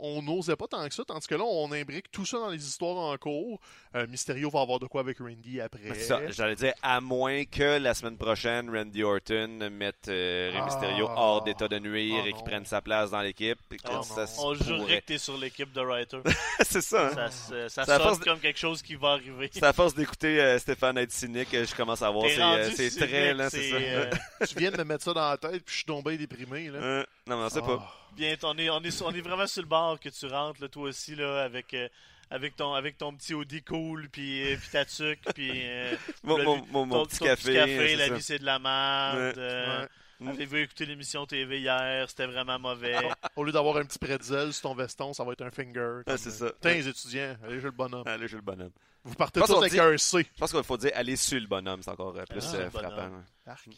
On n'osait pas tant que ça, tandis que là, on imbrique tout ça dans les histoires en cours. Euh, Mysterio va avoir de quoi avec Randy après. C'est ça, j'allais dire, à moins que la semaine prochaine, Randy Orton mette euh, Rey Ah. Mysterio hors d'état de nuire Ah et qu'il prenne sa place dans l'équipe. Ah, ça se On jurerait que t'es sur l'équipe de Writer. c'est ça, hein? Ça, se- ça C'est à sonne force de- comme quelque chose qui va arriver. C'est à force d'écouter euh, Stéphane être cynique que je commence à voir ses, euh, traits, là, c'est ça. euh, Tu viens de me mettre ça dans la tête, puis je suis tombé déprimé. Là. Euh, non, non, c'est Ah. pas. Bien, on est, on, est, on est vraiment sur le bord que tu rentres, là, toi aussi, là, avec, euh, avec, ton, avec ton petit Audi cool, puis, euh, puis ta tuque, puis euh, Mon, la mon, ton- petit ton café. c'est la ça. vie c'est de la merde. Ouais. euh, Ouais. Mm. Avez-vous écouté l'émission TV hier? C'était vraiment mauvais. Au lieu d'avoir un petit pretzel sur ton veston, ça va être un finger. Ah, c'est ça. Tiens, les étudiants, allez jouer le bonhomme. Allez, j'ai le bonhomme. Vous partez tous avec dit- un C. Je pense qu'il faut dire aller sur le bonhomme, c'est encore euh, plus Ah, euh, frappant. Arc.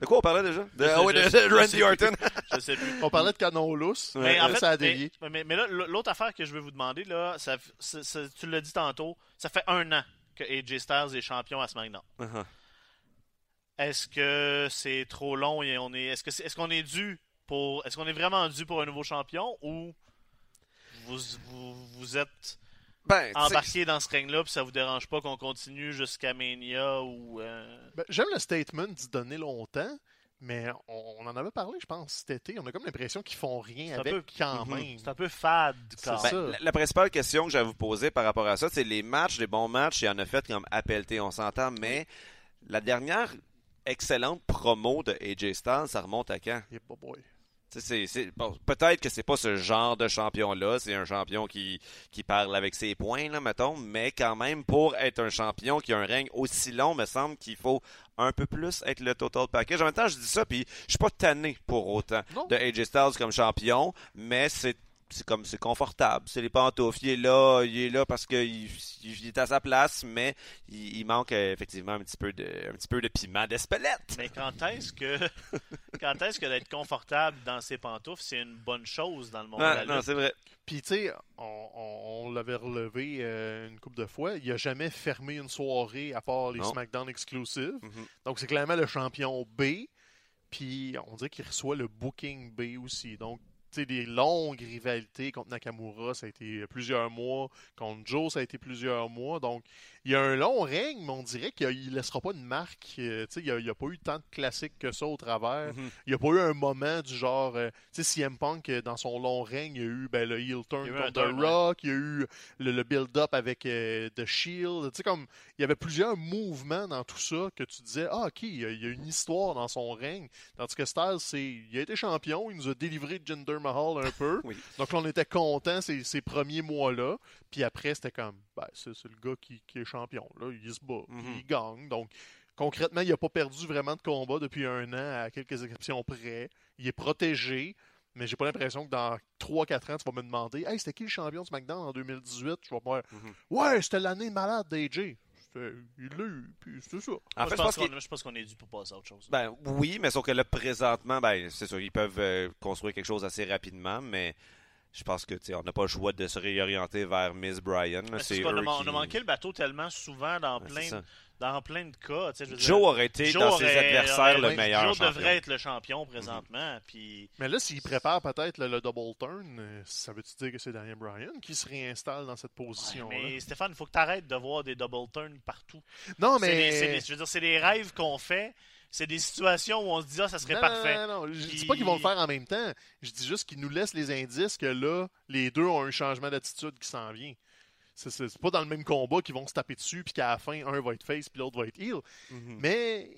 De quoi on parlait déjà? De, ah je de, sais- de je sais Randy plus. Orton. Je sais plus. On parlait de canon lousse. Mais là, en fait, ça a dévié. mais, mais là, l'autre affaire que je veux vous demander, là, ça, tu l'as dit tantôt, ça fait un an que AJ Styles est champion à SmackDown. Uh-huh. Est-ce que c'est trop long et on est, est-ce que c'est- est-ce qu'on est dû pour, est-ce qu'on est vraiment dû pour un nouveau champion ou vous, vous, vous êtes Ben, embarqué dans ce règne-là puis ça vous dérange pas qu'on continue jusqu'à Mania ou euh, Ben, J'aime le statement d'y donner longtemps, Mais on, on en avait parlé, je pense, cet été. On a comme l'impression qu'ils font rien C'est un avec peu- quand Mhm. même. C'est un peu fade quand ça. La, la principale question que à vous poser par rapport à ça, c'est les matchs, les bons matchs, il y en a fait comme appelté, on s'entend, mais la dernière excellente promo de AJ Styles, ça remonte à quand? Yeah, boy, bon, Peut-être que c'est pas ce genre de champion-là, c'est un champion qui, qui parle avec ses points, là, mettons, mais quand même, pour être un champion qui a un règne aussi long, me semble qu'il faut un peu plus être le total package. En même temps, je dis ça, puis je suis pas tanné pour autant Non. de AJ Styles comme champion, mais c'est c'est comme c'est confortable, c'est les pantoufles, il est là, il est là parce qu'il il est à sa place, mais il, il manque euh, effectivement un petit peu de un petit peu de piment d'espelette. Mais quand est-ce que quand est-ce que d'être confortable dans ses pantoufles, c'est une bonne chose dans le monde de Ouais, la non, lutte? c'est vrai. Puis, tu sais, on, on- on l'avait relevé euh, une couple de fois. Il a jamais fermé une soirée à part les Non. SmackDown exclusives. Mhm. Donc, c'est clairement le champion B. Puis, on dirait qu'il reçoit le booking B aussi. Donc, des longues rivalités contre Nakamura, ça a été plusieurs mois. Contre Joe, ça a été plusieurs mois. Donc, il y a un long règne, mais on dirait qu'il ne laissera pas de marque. Euh, il n'y a, pas eu tant de classiques que ça au travers. Mhm. Il n'y a pas eu un moment du genre. euh, tu sais, CM Punk, euh, dans son long règne, il y a eu ben, le heel turn contre turn, ouais. Rock, il y a eu le, le build-up avec euh, The Shield. Tu sais, comme. Il y avait plusieurs mouvements dans tout ça que tu disais, ah, ok, il y a, il y a une histoire dans son règne. Tandis que Styles, c'est. Il a été champion, il nous a délivré Jinder Mahal un peu. Oui. Donc là, on était contents ces, ces premiers mois-là. Puis après, c'était comme, ben, c'est c'est le gars qui, qui est champion. Là. Il se bat, Mhm. il gagne. Donc, concrètement, il n'a pas perdu vraiment de combat depuis un an, à quelques exceptions près. Il est protégé. Mais j'ai pas l'impression que dans 3-4 ans, tu vas me demander Hey, c'était qui le champion de SmackDown en 2018 Je vais faire Mhm. Ouais, c'était l'année malade d'AJ. C'était- Il l'a eu, puis c'était ça. En fait, je je pense pense qu'il qu'on je pense qu'on est dû pour passer à autre chose. Ben oui, mais sauf que là, présentement, ben c'est sûr, ils peuvent euh, construire quelque chose assez rapidement, mais je pense que on n'a pas le choix de se réorienter vers Miss Bryan. là. Mais C'est C'est qu'on a, eux man- on a manqué le bateau tellement souvent dans, plein, dans plein de cas. tu sais, je veux dire, Joe aurait été Joe dans ses adversaires aurait- le meilleur Joe champion. devrait être le champion présentement. Puis Mais là, s'il prépare peut-être le, le double turn, ça veut-tu dire que c'est Daniel Bryan qui se réinstalle dans cette position-là? Mais Stéphane, il faut que tu arrêtes de voir des double turns partout. Non, C'est des- mais. c'est des- je veux dire, c'est des rêves qu'on fait. C'est des situations où on se dit, ah, ça serait Non, parfait. Non, non, non. Je Puis- dis pas qu'ils vont le faire en même temps. Je dis juste qu'ils nous laissent les indices que là, les deux ont un changement d'attitude qui s'en vient. C'est- pas dans le même combat qu'ils vont se taper dessus, puis qu'à la fin, un va être face, puis l'autre va être heel. Mhm. Mais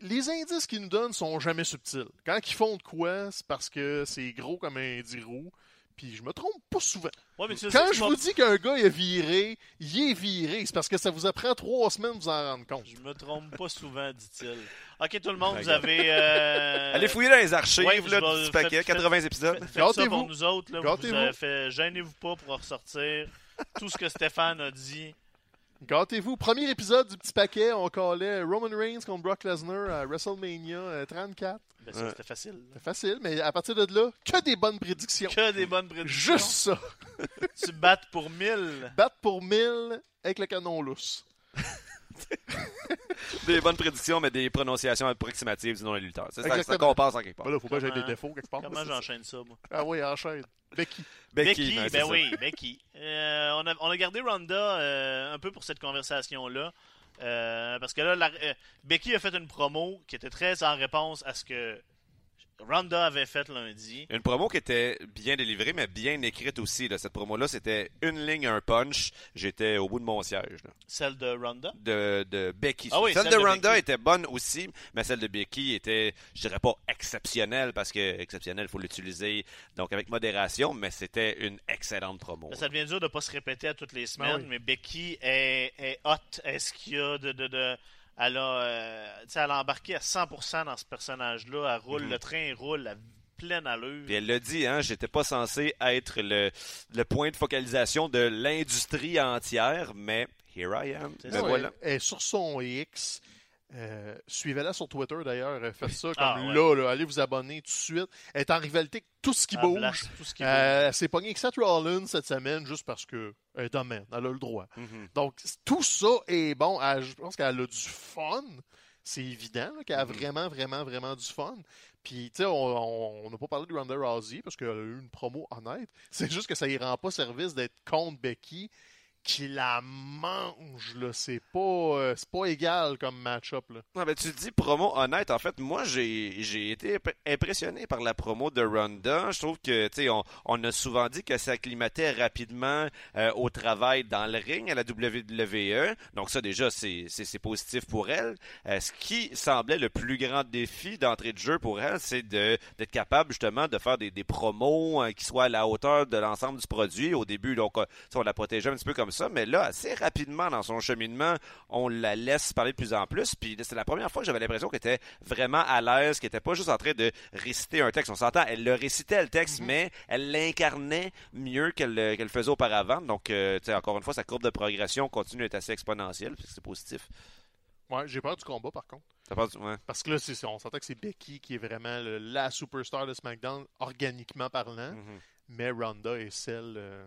les indices qu'ils nous donnent sont jamais subtils. Quand ils font de quoi, c'est parce que c'est gros comme un dirou. Puis je me trompe pas souvent. Ouais, mais tu sais, Quand je vous dis qu'un gars est viré, il est viré. C'est parce que ça vous apprend trois semaines de vous en rendre compte. Je me trompe pas souvent, dit-il. Ok, tout le monde, vous avez. euh, Allez fouiller dans les archives, ouais, là, je vais- du faites- paquet, faites- 80 épisodes. Faites, faites ça pour nous autres. Là, vous Gâtez-vous. avez fait- Gênez-vous pas pour ressortir tout ce que Stéphane a dit. Gâtez-vous. Premier épisode du petit paquet, on collait Roman Reigns contre Brock Lesnar à WrestleMania euh, 34. Ben, ça, Ouais. c'était facile. C'est facile, mais à partir de là, que des bonnes prédictions. Que des bonnes prédictions. Juste ça. Tu battes pour 1000. Battre pour 1000 avec le canon lousse. Des bonnes prédictions, mais des prononciations approximatives du nom des lutteurs. C'est ça, ça Exactement. compense en quelque part. Ben là, faut pas que j'aie des défauts quelque part. Comment j'enchaîne ça, moi? Ah oui, enchaîne. Becky. Becky, ben, c'est ben ça. oui, Becky. Euh, on, a, on a gardé Ronda euh, un peu pour cette conversation-là. Euh, parce que là, la- euh, Becky a fait une promo qui était très en réponse à ce que Ronda avait fait lundi. Une promo qui était bien délivrée, mais bien écrite aussi. Là. Cette promo-là, c'était une ligne, un punch. J'étais au bout de mon siège. là. Celle de Ronda. De, de Becky. Ah oui, celle, celle de de Ronda Becky. était bonne aussi, mais celle de Becky était, je dirais pas exceptionnelle, parce que exceptionnelle, il faut l'utiliser donc avec modération, mais c'était une excellente promo. Ça devient dur de pas se répéter à toutes les semaines, Ben oui. mais Becky est, est hot. Est-ce qu'il y a de. de, de- elle, a, euh, tu sais, elle a embarqué à 100% dans ce personnage-là. Elle roule, Mhm. le train roule à pleine allure. Puis elle l'a dit, hein, j'étais pas censé être le, le point de focalisation de l'industrie entière, mais here I am. C'est Me ça. Ouais, voilà. Elle est sur son X. Euh, Suivez-la sur Twitter d'ailleurs. Euh, Faites ça comme Ah, ouais. là, là. Allez vous abonner tout de suite. Elle est en rivalité avec tout ce qui Elle bouge. blast tout ce qui Euh, elle s'est pognée avec Seth Rollins cette semaine juste parce que elle est domaine. Elle a le droit. Mhm. Donc, tout ça est bon. Elle- je pense qu'elle a du fun. C'est évident qu'elle a Mhm. vraiment, vraiment, vraiment du fun. Puis, tu sais, on on n'a pas parlé de Ronda Rousey parce qu'elle a eu une promo honnête. C'est juste que ça y rend pas service d'être contre Becky qui la mange, là. C'est pas, euh, c'est pas égal comme match-up, là. Ouais, ben, tu dis promo honnête. En fait, moi, j'ai j'ai été imp- impressionné par la promo de Ronda. Je trouve que, tu sais, on, a souvent dit que ça acclimatait rapidement euh, au travail dans le ring à la WWE. Donc ça, déjà, c'est c'est- positif pour elle. Euh, ce qui semblait le plus grand défi d'entrée de jeu pour elle, c'est de- d'être capable, justement, de faire des, des promos qui soient à la hauteur de l'ensemble du produit. Au début, donc, on la protégeait un petit peu comme ça, mais là, assez rapidement dans son cheminement, on la laisse parler de plus en plus. Puis c'est la première fois que j'avais l'impression qu'elle était vraiment à l'aise, qu'elle était pas juste en train de réciter un texte. On s'entend, elle le récitait le texte, mais elle l'incarnait mieux qu'elle le- qu'elle le faisait auparavant. Donc, euh, tu sais, encore une fois, sa courbe de progression continue d'être assez exponentielle, c'est positif. Ouais, j'ai peur du combat, par contre. Ouais. Parce que là, c'est, on s'entend que c'est Becky qui est vraiment le- la superstar de SmackDown, organiquement parlant. Mhm. Mais Ronda est celle euh,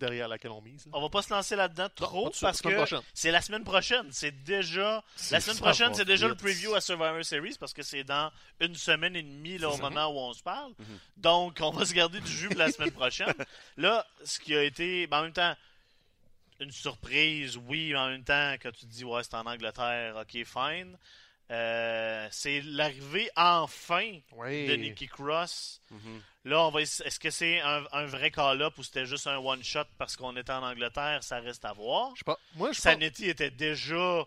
derrière laquelle on mise. là. On va pas se lancer là-dedans trop pas de suite, parce que c'est la semaine prochaine. C'est déjà. La semaine prochaine, c'est déjà le preview à Survivor Series parce que c'est dans une semaine et demie là, au moment où on se parle. Mhm. Donc, on va se garder du jus pour la semaine prochaine. Là, ce qui a été. ben, en même temps, une surprise, oui, mais en même temps, quand tu te dis, ouais, c'est en Angleterre, ok, fine. Euh, c'est l'arrivée enfin Oui. de Nikki Cross. Mhm. Là, on va est-ce que c'est un, un vrai call-up ou c'était juste un one-shot parce qu'on était en Angleterre? Ça reste à voir. Je sais pas. Moi, je pense. Sanetti était déjà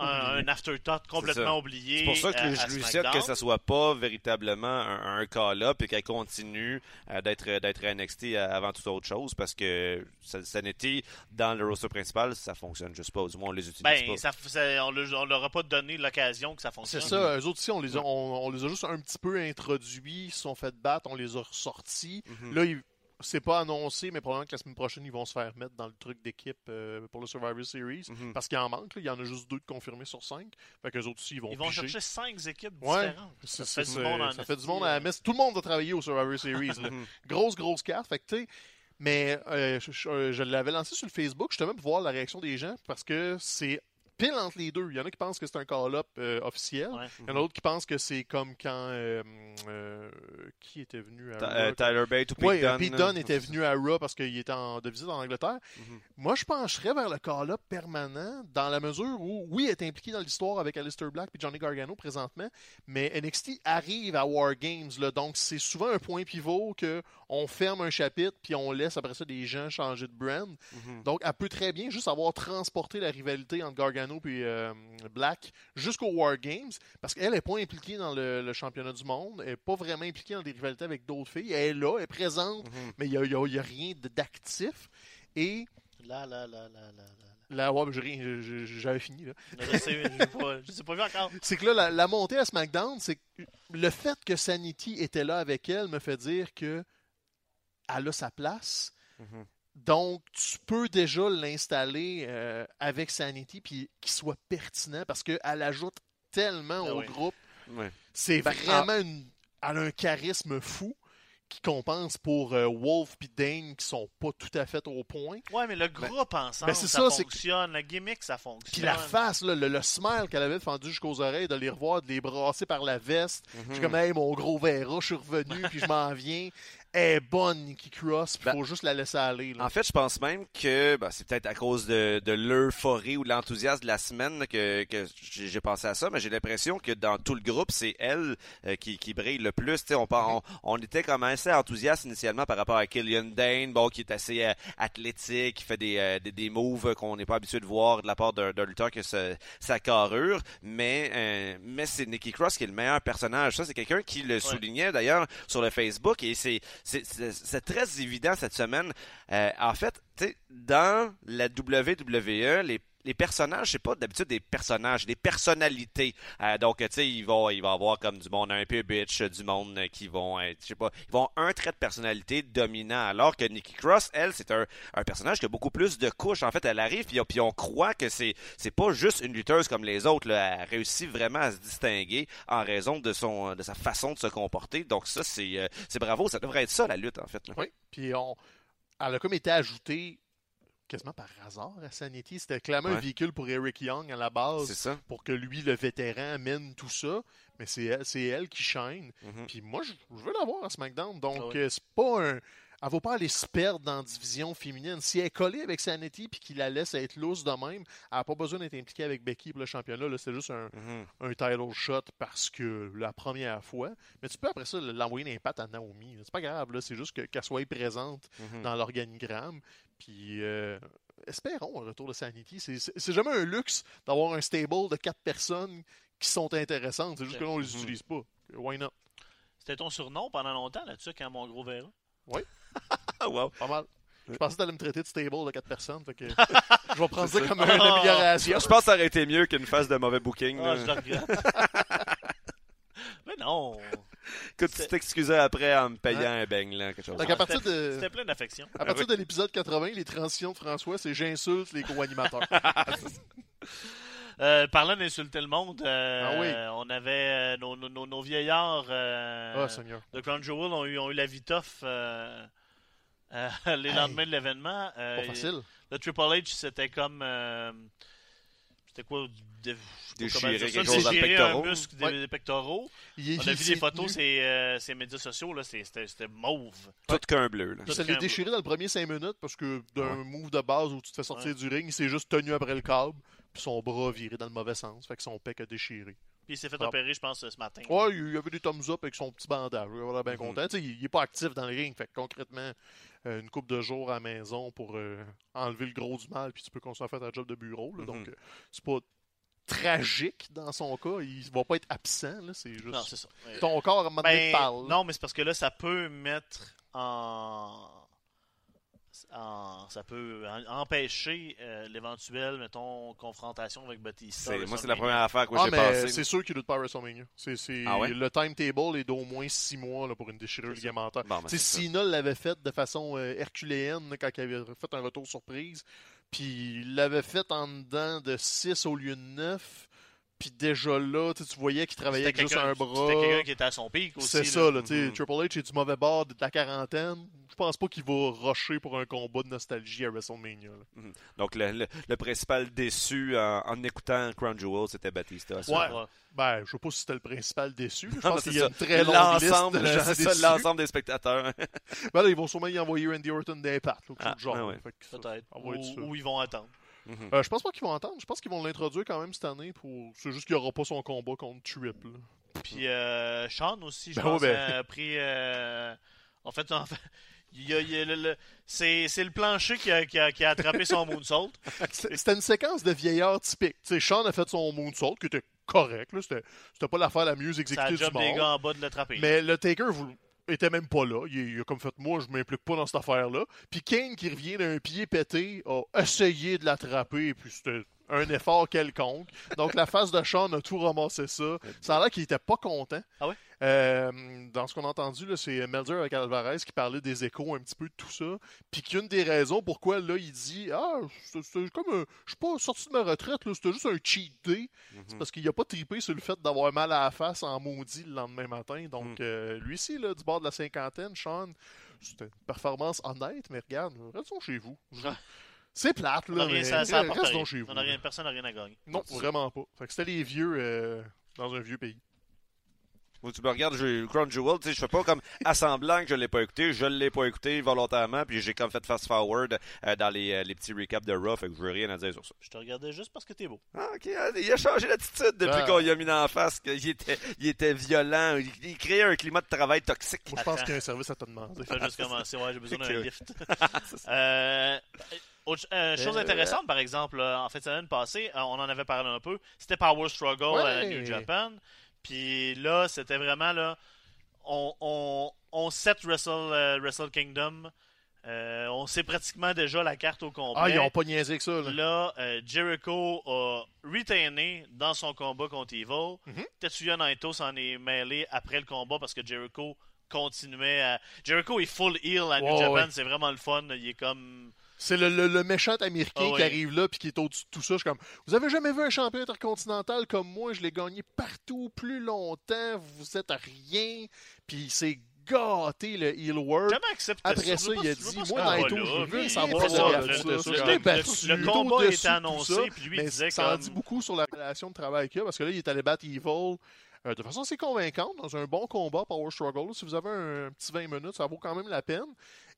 un, un afterthought complètement oublié. C'est pour ça que à- je à lui souhaite que ça soit pas véritablement un, un call-up et qu'elle continue euh, d'être d'être à NXT avant toute autre chose parce que ça, ça n'était dans le roster principal, ça fonctionne juste pas. Du moins, on les utilise Ben, pas. ça, ça- on leur- on leur a pas donné l'occasion que ça C'est fonctionne. ça, eux autres aussi, on les, a, on, on les a juste un petit peu introduits, ils se sont fait battre, on les a ressortis. Mhm. Là, ils- c'est pas annoncé, mais probablement que la semaine prochaine, ils vont se faire mettre dans le truc d'équipe euh, pour le Survivor Series. Mhm. Parce qu'il en manque, là. il y en a juste deux de confirmés sur cinq. Fait qu'eux autres aussi, ils vont Ils vont piger. chercher cinq équipes différentes. Ça fait du monde en ça fait du monde à la messe. Tout le monde a travaillé au Survivor Series. là. Mhm. grosse, grosse carte. Fait que, tu sais, mais euh, je, je- je l'avais lancé sur le Facebook justement pour voir la réaction des gens parce que c'est pile entre les deux. Il y en a qui pensent que c'est un call-up euh, officiel. Ouais. Il y en a d'autres qui pensent que c'est comme quand. euh, euh, qui était venu à Ta- euh, Tyler Bate ou Pete oui, Dunne. Pete Dunne était venu à Raw parce qu'il était en, de visite en Angleterre. Mhm. Moi, je pencherais vers le call-up permanent dans la mesure où, oui, il est impliqué dans l'histoire avec Alistair Black et Johnny Gargano présentement, mais NXT arrive à War Games, là, donc c'est souvent un point pivot que on ferme un chapitre puis on laisse après ça des gens changer de brand. Mhm. Donc, elle peut très bien juste avoir transporté la rivalité entre Gargano et euh, Black jusqu'au War Games, parce qu'elle n'est pas impliquée dans le, le championnat du monde, elle n'est pas vraiment impliquée dans des rivalités avec d'autres filles. Elle est là, elle est présente, Mhm. mais il n'y a, y a- y a rien de- d'actif. Et Là, là, là, là, là, là. là, ouais, j'avais fini. Là. Je sais, je pas, je l'ai pas vu encore. C'est que là, la, la montée à SmackDown, c'est que le fait que Sanity était là avec elle me fait dire que elle a sa place. Mhm. Donc, tu peux déjà l'installer euh, avec Sanity puis qu'il soit pertinent parce qu'elle ajoute tellement Ah au oui. groupe. C'est Ben, vraiment une. Elle a un charisme fou qui compense pour euh, Wolf puis Dane qui sont pas tout à fait au point. Ouais, mais le groupe ensemble, ben, c'est ça, fonctionne. Le gimmick, ça fonctionne. Puis la face, là, le, le smile qu'elle avait fendu jusqu'aux oreilles, de les revoir, de les brasser par la veste. Je Mhm. suis comme, hey, mon gros verra, je suis revenu, puis je m'en viens. Est bonne, Nikki Cross, il Ben, faut juste la laisser aller. là. En fait, je pense même que ben, c'est peut-être à cause de, de l'euphorie ou de l'enthousiasme de la semaine que, que j'ai pensé à ça, mais j'ai l'impression que dans tout le groupe, c'est elle euh, qui, qui brille le plus. On, on, on était comme assez enthousiaste initialement par rapport à Killian Dane, bon, qui est assez euh, athlétique, qui fait des, euh, des, des moves qu'on n'est pas habitué de voir de la part d'un lutteur que sa, sa carrure, mais, mais c'est Nikki Cross qui est le meilleur personnage. Ça, c'est quelqu'un qui le soulignait d'ailleurs sur le Facebook et c'est c'est- très évident cette semaine. Euh, en fait, dans la WWE, les les personnages, c'est pas d'habitude des personnages, des personnalités. Euh, donc, tu sais, il va, il avoir comme du monde un peu bitch, du monde qui vont être, je sais pas, ils vont un trait de personnalité dominant. Alors que Nikki Cross, elle, c'est un, personnage qui a beaucoup plus de couches. En fait, elle arrive, puis, on croit que c'est, c'est pas juste une lutteuse comme les autres. Elle réussit vraiment à se distinguer en raison de son, de sa façon de se comporter. Donc ça, c'est, euh, c'est bravo. Ça devrait être ça la lutte, en fait. Oui, puis on... elle a comme été ajoutée quasiment par hasard à Sanity. C'était clairement un véhicule pour Eric Young à la base, ça. pour que lui, le vétéran, mène tout ça. Mais c'est elle, c'est elle qui chaîne. Mhm. Puis moi, je, je veux la voir à SmackDown. Donc, Ah ouais. euh, c'est pas un. Elle va pas aller se perdre dans la division féminine. Si elle est collée avec Sanity puis qu'il la laisse être loose de même, elle n'a pas besoin d'être impliquée avec Becky pour le championnat. Là, c'est juste un, Mhm. un title shot parce que la première fois. Mais tu peux après ça l'envoyer l'impact à Naomi. C'est pas grave, là. c'est juste que- qu'elle soit présente Mhm. dans l'organigramme. Puis euh, espérons un retour de Sanity. C'est- jamais un luxe d'avoir un stable de quatre personnes qui sont intéressantes. C'est juste que là, on les utilise pas. Why not? C'était ton surnom pendant longtemps là-dessus quand mon gros verra. Ah, wow. Pas mal. Je pensais que t'allais me traiter de stable de quatre personnes. Fait que je vais prendre ça comme une amélioration. Je pense que ça aurait été mieux qu'une phase de mauvais booking. Ah, je le regrette. Mais non. Écoute, tu t'excusais après en me payant un beigne, là, quelque chose. Donc, à partir de, C'était plein d'affection. à partir de l'épisode 80, les transitions de François, c'est j'insulte les co-animateurs. Euh, parlant d'insulter le monde, euh, Ah oui. on avait euh, nos, nos- nos- nos vieillards euh, Ah, Seigneur. de Crown Jewel ont eu, ont eu la vie tough euh, les Hey. lendemains de l'événement. Euh, Pas facile. Le Triple H, c'était comme. euh, c'était quoi de, Déchirer ça, quelque chose dans pectoral. un muscle des, Ouais. des pectoraux. Il, On a il vu des photos ses, euh, ses médias sociaux, là, c'était c'était mauve. Tout qu'un bleu. Là. L'est qu'un déchiré dans le premier 5 minutes parce que d'un Ouais. move de base où tu te fais sortir Ouais. du ring, il s'est juste tenu après le câble, puis son bras viré dans le mauvais sens, fait que son pec a déchiré. Puis il s'est fait Ah. opérer, je pense, ce matin. Ouais, il y avait des thumbs up avec son petit bandage. Il avait l'air bien Mhm. content. Tu sais, il, il est pas actif dans le ring, fait que concrètement, euh, une coupe de jours à la maison pour euh, enlever le gros du mal, puis tu peux continuer à faire ta job de bureau. là. Mhm. Donc, euh, c'est pas tragique dans son cas. Il va pas être absent, là, c'est juste. Non, ça. Ton corps, à un moment donné, Ben, parle. non, mais c'est parce que là, ça peut mettre en. En- ça peut en- empêcher euh, l'éventuelle, mettons, confrontation avec Batista. C'est- Moi, c'est la première affaire que Ah, j'ai mais passée. c'est sûr qu'il doute pas à WrestleMania. C'est, c'est- Ah ouais? Le timetable est d'au moins 6 mois là, pour une déchirure ligamentaire. Bon, ben. Cena l'avait fait de façon euh, herculéenne quand il avait fait un retour surprise. Puis il l'avait fait en dedans de 6 au lieu de 9. Puis déjà là, tu voyais qu'il travaillait avec juste un bras. c'était quelqu'un qui était à son pic aussi. C'est ça, là, tu sais, Mhm. Triple H est du mauvais bord de la quarantaine. Je pense pas qu'il va rusher pour un combat de nostalgie à WrestleMania. là. Donc, le, le- le principal déçu en, en écoutant Crown Jewel, c'était Batista. Ouais. Ouais. Ben, je sais pas si c'était le principal déçu. Je pense qu'il c'est y a une très longue liste L'ensemble, de gens c'est ça, déçus. l'ensemble des spectateurs. Ben là, ils vont sûrement y envoyer Randy Orton d'impact, ou quelque Ah, chose du genre. ah ouais. Peut-être. ou ils vont attendre. Mhm. Euh, je pense pas qu'ils vont entendre. Je pense qu'ils vont l'introduire quand même cette année. pour. C'est juste qu'il n'y aura pas son combat contre Triple. Puis euh, Sean aussi, je Ben pense, ouais, ben. a pris. euh, en fait, en fait, il y a- il y a le- le- c'est c'est le plancher qui a, qui a- qui a attrapé son moonsault. C'était c'était une séquence de vieillard typique. Tu sais, Sean a fait son moonsault, qui était correct. C'était pas l'affaire la mieux exécutée la du job des gars en bas de l'attraper. Mais le Taker vous, était même pas là. Il, il a comme fait moi, je m'implique pas dans cette affaire-là. Puis Kane qui revient d'un pied pété a essayé de l'attraper et puis c'était un effort quelconque. Donc la face de Sean a tout ramassé ça. Ça a l'air qu'il était pas content. Ah ouais? Euh, dans ce qu'on a entendu, c'est Melzer avec Alvarez qui parlait des échos un petit peu de tout ça. Puis qu'une des raisons pourquoi là il dit Ah, c'est c'est comme un- je suis pas sorti de ma retraite, c'était juste un cheat day. C'est Mhm. parce qu'il a pas tripé sur le fait d'avoir mal à la face en maudit le lendemain matin. Donc, Mm. euh, lui ci là, du bord de la cinquantaine, Sean, c'était une performance honnête, mais regarde, restons chez vous. C'est plate, là, mais ça restons chez vous. On a rien, personne n'a rien à gagner. Non, vraiment pas. Fait que c'était les vieux euh, dans un vieux pays. Moi, tu me regardes, j'ai Crown Jewel, tu sais, je fais pas comme assemblant que je l'ai pas écouté, je l'ai pas écouté volontairement, puis j'ai comme fait fast forward euh, dans les, euh, les petits recaps de Raw, fait que je veux rien à dire sur ça. Je te regardais juste parce que t'es beau. Ah, ok, ah, il a changé d'attitude depuis Ah. qu'on lui a mis en face, qu'il était, il était violent, il, il créait un climat de travail toxique. Moi, je pense qu'il y a un service à te demander. Je vais juste commencer. Ouais, j'ai besoin d'un lift. Euh, autre- euh, chose intéressante, par exemple, en fait, semaine passée, on en avait parlé un peu. C'était Power Struggle à Ouais. New Japan. Puis là, c'était vraiment là. On, on, on set Wrestle, euh, Wrestle Kingdom. Euh, on sait pratiquement déjà la carte au complet. Ah, ils ont pas niaisé que ça, là. Là, euh, Jericho a retainé dans son combat contre Evil. Mhm. Tetsuya Naito s'en est mêlé après le combat parce que Jericho continuait à. Jericho est full heel à New Japan, ouais. c'est vraiment le fun. Il est comme. C'est le, le- le méchant américain Ah qui oui. arrive là puis qui est au-dessus de tout ça. Je suis comme, vous avez jamais vu un champion intercontinental comme moi? Je l'ai gagné partout, plus longtemps. Vous êtes à rien. Puis c'est gâté le heel work. Après ça, il a dit, moi, Naito, je veux savoir le- combat était annoncé, puis lui Mais disait ça en dit beaucoup sur la relation de travail qu'il a parce que là, il est allé battre Evil euh, de façon assez convaincante dans un bon combat Power Struggle. Si vous avez un, petit 20 minutes, ça vaut quand même la peine.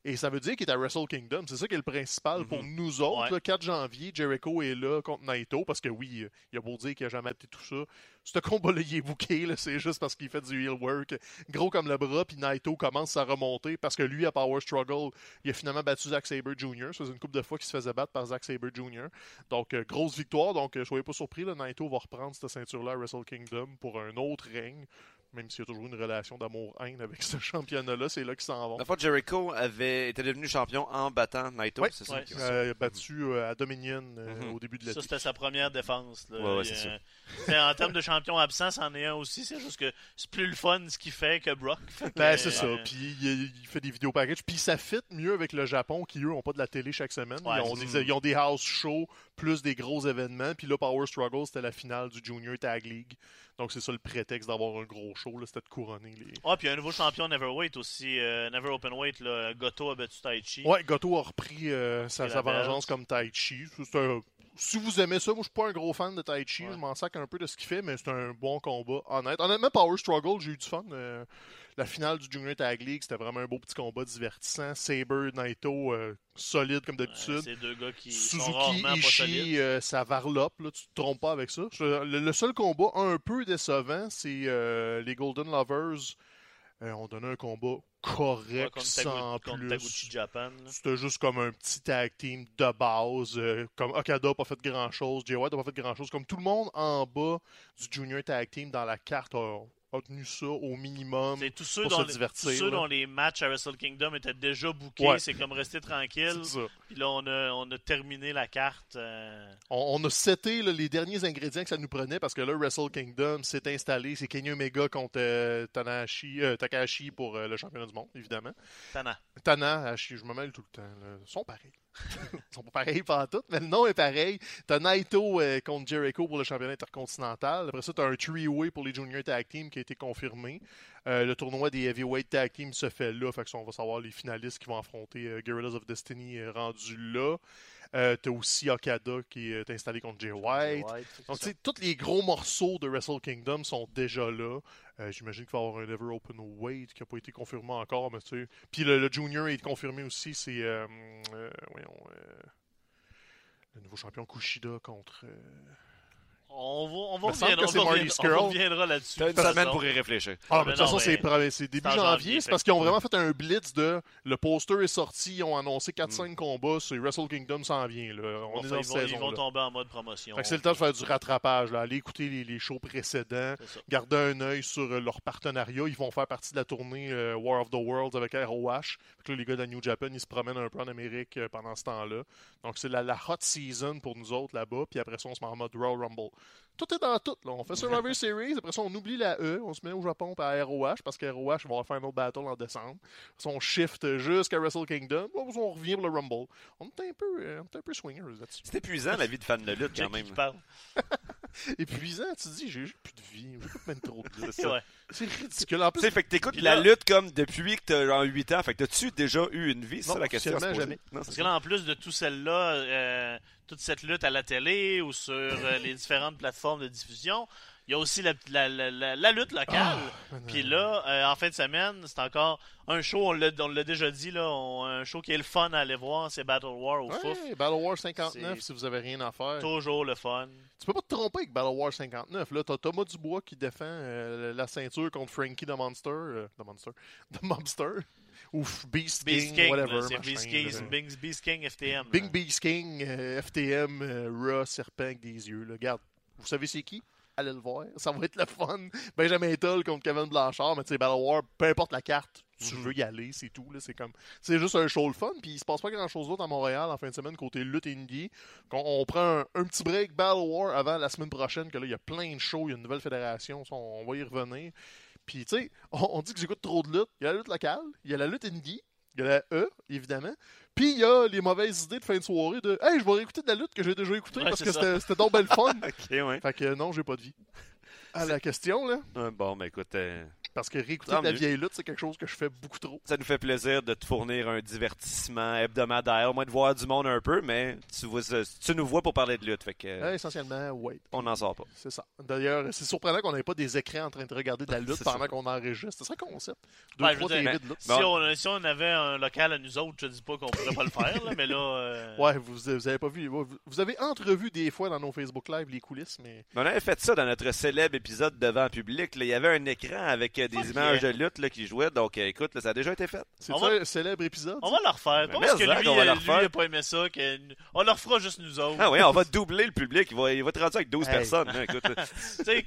Et ça veut dire qu'il est à Wrestle Kingdom. C'est ça qui est le principal pour Mhm. nous autres. Ouais. Le 4 janvier, Jericho est là contre Naito parce que oui, il a beau dire qu'il a jamais été tout ça. Ce combat-là, il est là, C'est juste parce qu'il fait du heel work. Gros comme le bras. Puis Naito commence à remonter parce que lui, à Power Struggle, il a finalement battu Zack Sabre Jr. Ça faisait une couple de fois qu'il se faisait battre par Zack Sabre Jr. Donc, euh, grosse victoire. Donc, euh, soyez pas surpris. Là, Naito va reprendre cette ceinture-là à Wrestle Kingdom pour un autre règne. Même s'il y a toujours une relation d'amour-haine avec ce championnat-là, c'est là qu'ils s'en vont. La fois, Jericho avait été devenu champion en battant Naito. Ouais. c'est ça? Ouais. qui- Euh, battu euh, à Dominion euh, Mhm. au début de Ça, l'année. c'était sa première défense. Là. Ouais, euh, en termes de champion absent, c'en est un aussi. C'est juste que c'est plus le fun ce qu'il fait que Brock. Ben, c'est ça. Puis il, il fait des vidéos packages. Puis ça fit mieux avec le Japon qui, eux, n'ont pas de la télé chaque semaine. Ouais, ils, ont des, ça. ils ont des house shows plus des gros événements. Puis là, Power Struggle, c'était la finale du Junior Tag League. Donc c'est ça le prétexte d'avoir un gros show. C'était de couronner les. Ah, puis un nouveau champion Neverweight aussi. euh, Never Openweight. Là, Goto a battu Taichi. Ouais, Goto a repris euh, sa, vengeance comme Tai Chi. Un- Si vous aimez ça, moi je suis pas un gros fan de Tai Chi. Ouais. Je m'en sac un peu de ce qu'il fait, mais c'est un bon combat. Honnête. Honnêtement, Power Struggle, j'ai eu du fun. euh, la finale du Junior Tag League, c'était vraiment un beau petit combat divertissant. Saber, Naito, euh, solide comme Ouais, d'habitude. c'est deux gars qui sont Suzuki, rarement pas solides. Ishii, euh, ça varlope, là, tu te trompes pas avec ça. Je- le, le seul combat un peu décevant, c'est euh, les Golden Lovers euh, ont donné un combat correct sans plus. C'était juste comme un petit tag team de base. euh, comme Okada n'a pas fait grand chose, Jay White n'a pas fait grand chose. Comme tout le monde en bas du Junior Tag Team dans la carte a, a tenu ça au minimum. C'est tous ceux, pour dont se les, divertir, tous ceux là. dont les matchs à Wrestle Kingdom étaient déjà bookés. Ouais. C'est comme rester tranquille. C'est ça. Puis là, on a, on a terminé la carte. euh, On, on a seté là, les derniers ingrédients que ça nous prenait parce que là, Wrestle Kingdom s'est installé. C'est Kenny Omega contre euh, Tanahashi, euh, Takahashi pour euh, le championnat du monde, évidemment. Tana. Tanahashi, je me mêle tout le temps. Ils sont pareils. Ils sont pas pareils par tout, mais le nom est pareil. T'as Naito euh, contre Jericho pour le championnat intercontinental. Après ça, t'as un three-way pour les Junior Tag Team qui a été confirmé. Euh, le tournoi des Heavyweight Tag Team se fait là. Fait que ça, on va savoir les finalistes qui vont affronter euh, Guerrillas of Destiny rendus là. Euh, t'as aussi Okada qui est installé contre Jay White. Donc, tu sais, tous les gros morceaux de Wrestle Kingdom sont déjà là. Euh, J'imagine qu'il va y avoir un Ever Open Weight qui n'a pas été confirmé encore, mais tu sais. Puis le, le Junior est confirmé aussi, c'est. euh, voyons. euh, le nouveau champion Kushida contre. On va, on va reviendra, on reviendra- on reviendra là-dessus. T'as une semaine façon. pour y réfléchir. Ah, mais mais de toute façon, c'est mais pro- c'est début janvier. janvier, C'est parce qu'ils ont vraiment fait un blitz de. Le poster est sorti, ils ont annoncé 4-5 combats. C'est Wrestle Kingdom s'en vient. Là. On Enfin, est dans ils, vont, ils vont tomber en mode promotion. Fait que c'est le temps de faire du rattrapage. Là. Aller écouter les, les shows précédents. Garder un œil sur euh, leur partenariat. Ils vont faire partie de la tournée euh, War of the Worlds avec ROH. Fait que là, les gars de la New Japan, ils se promènent un peu en Amérique euh, pendant ce temps-là. Donc, c'est la, la hot season pour nous autres là-bas. Puis après ça, on se met en mode Royal Rumble. Tout est dans tout. Là. On fait Survivor Series. Après ça, on oublie la E. On se met au Japon par ROH parce que ROH va avoir fait un autre battle en décembre. Après ça, on shift jusqu'à Wrestle Kingdom. On revient pour le Rumble. On est un peu, euh, on est un peu swingers là-dessus. C'est épuisant la vie de fan de lutte quand même. Épuisant, tu te dis, j'ai plus de vie. J'ai plus même trop de lutte. C'est ridicule. En Tu plus, sais, fait que t'écoutes la lutte comme depuis que t'as genre 8 ans. Fait que t'as-tu déjà eu une vie? C'est ça la question. jamais. Non, Parce c'est que là, en plus de tout celle-là, euh, toute cette lutte à la télé ou sur euh, les différentes plateformes de diffusion, il y a aussi la, la- la- la- la lutte locale. Puis là, euh, en fin de semaine, c'est encore un show, on l'a déjà dit, là, on- un show qui est le fun à aller voir, c'est Battle War au Fouf. Ouais, Battle War 59 C'est- si vous avez rien à faire. Toujours le fun. Tu peux pas te tromper avec Battle War 59. Là, t'as Thomas Dubois qui défend euh, la ceinture contre Frankie the Monster. the Monster. The Mobster. Ou Beast, Beast King, King, whatever. c'est Beast King. Beast- King FTM. Là. Beast King, euh, FTM, euh, Raw, Serpent avec des yeux. Là. Regarde, vous savez c'est qui? Allez le voir. Ça va être le fun. Benjamin Toll contre Kevin Blanchard. Mais tu sais, Battle War, peu importe la carte, tu Mhm. veux y aller, c'est tout. C'est comme, c'est juste un show le fun. Puis il se passe pas grand chose d'autre à Montréal en fin de semaine côté lutte indie. On, on prend un, un petit break Battle War avant la semaine prochaine. Que là, il y a plein de shows. Il y a une nouvelle fédération. ça, On, va y revenir. Puis tu sais, on, on dit que j'écoute trop de lutte. Il y a la lutte locale. Il y a la lutte indie. Il y a la E, évidemment. Puis il y a les mauvaises idées de fin de soirée de Hey, je vais réécouter de la lutte que j'ai déjà écoutée Ouais, parce que c'était donc belle fun. Ok, ouais. fait que non, j'ai pas de vie. À la question, là. Ouais, Bon, ben écoute, euh, Parce que réécouter de la mieux. vieille lutte, c'est quelque chose que je fais beaucoup trop. Ça nous fait plaisir de te fournir un divertissement hebdomadaire, au moins de voir du monde un peu, mais tu, vois, tu nous vois pour parler de lutte, fait que euh, Euh, essentiellement, oui. on n'en sort pas. C'est ça. D'ailleurs, c'est surprenant qu'on n'ait pas des écrans en train de regarder de la lutte pendant qu'on enregistre. C'est ça le concept. Deux, Ouais, je trois veux dire, TV de lutte. Si, Bon. on, si on avait un local à nous autres, je dis pas qu'on pourrait pas le faire, là, mais là. euh, Ouais, vous, vous avez pas vu. Vous, vous avez entrevu des fois dans nos Facebook Live les coulisses, mais Mais on avait fait ça dans notre célèbre épisode devant public. là. Il y avait un écran avec euh, des images de lutte là, qui jouaient. Donc, euh, écoute, là, ça a déjà été fait. c'est ça un célèbre épisode. On va le refaire. Mais Pas parce que lui, on va le euh, lui, refaire. il a pas aimé ça. que- On le refera juste nous autres. Ah oui, on va doubler le public. Il va, il va être rendu avec 12 Hey. personnes. écoute. Tu sais,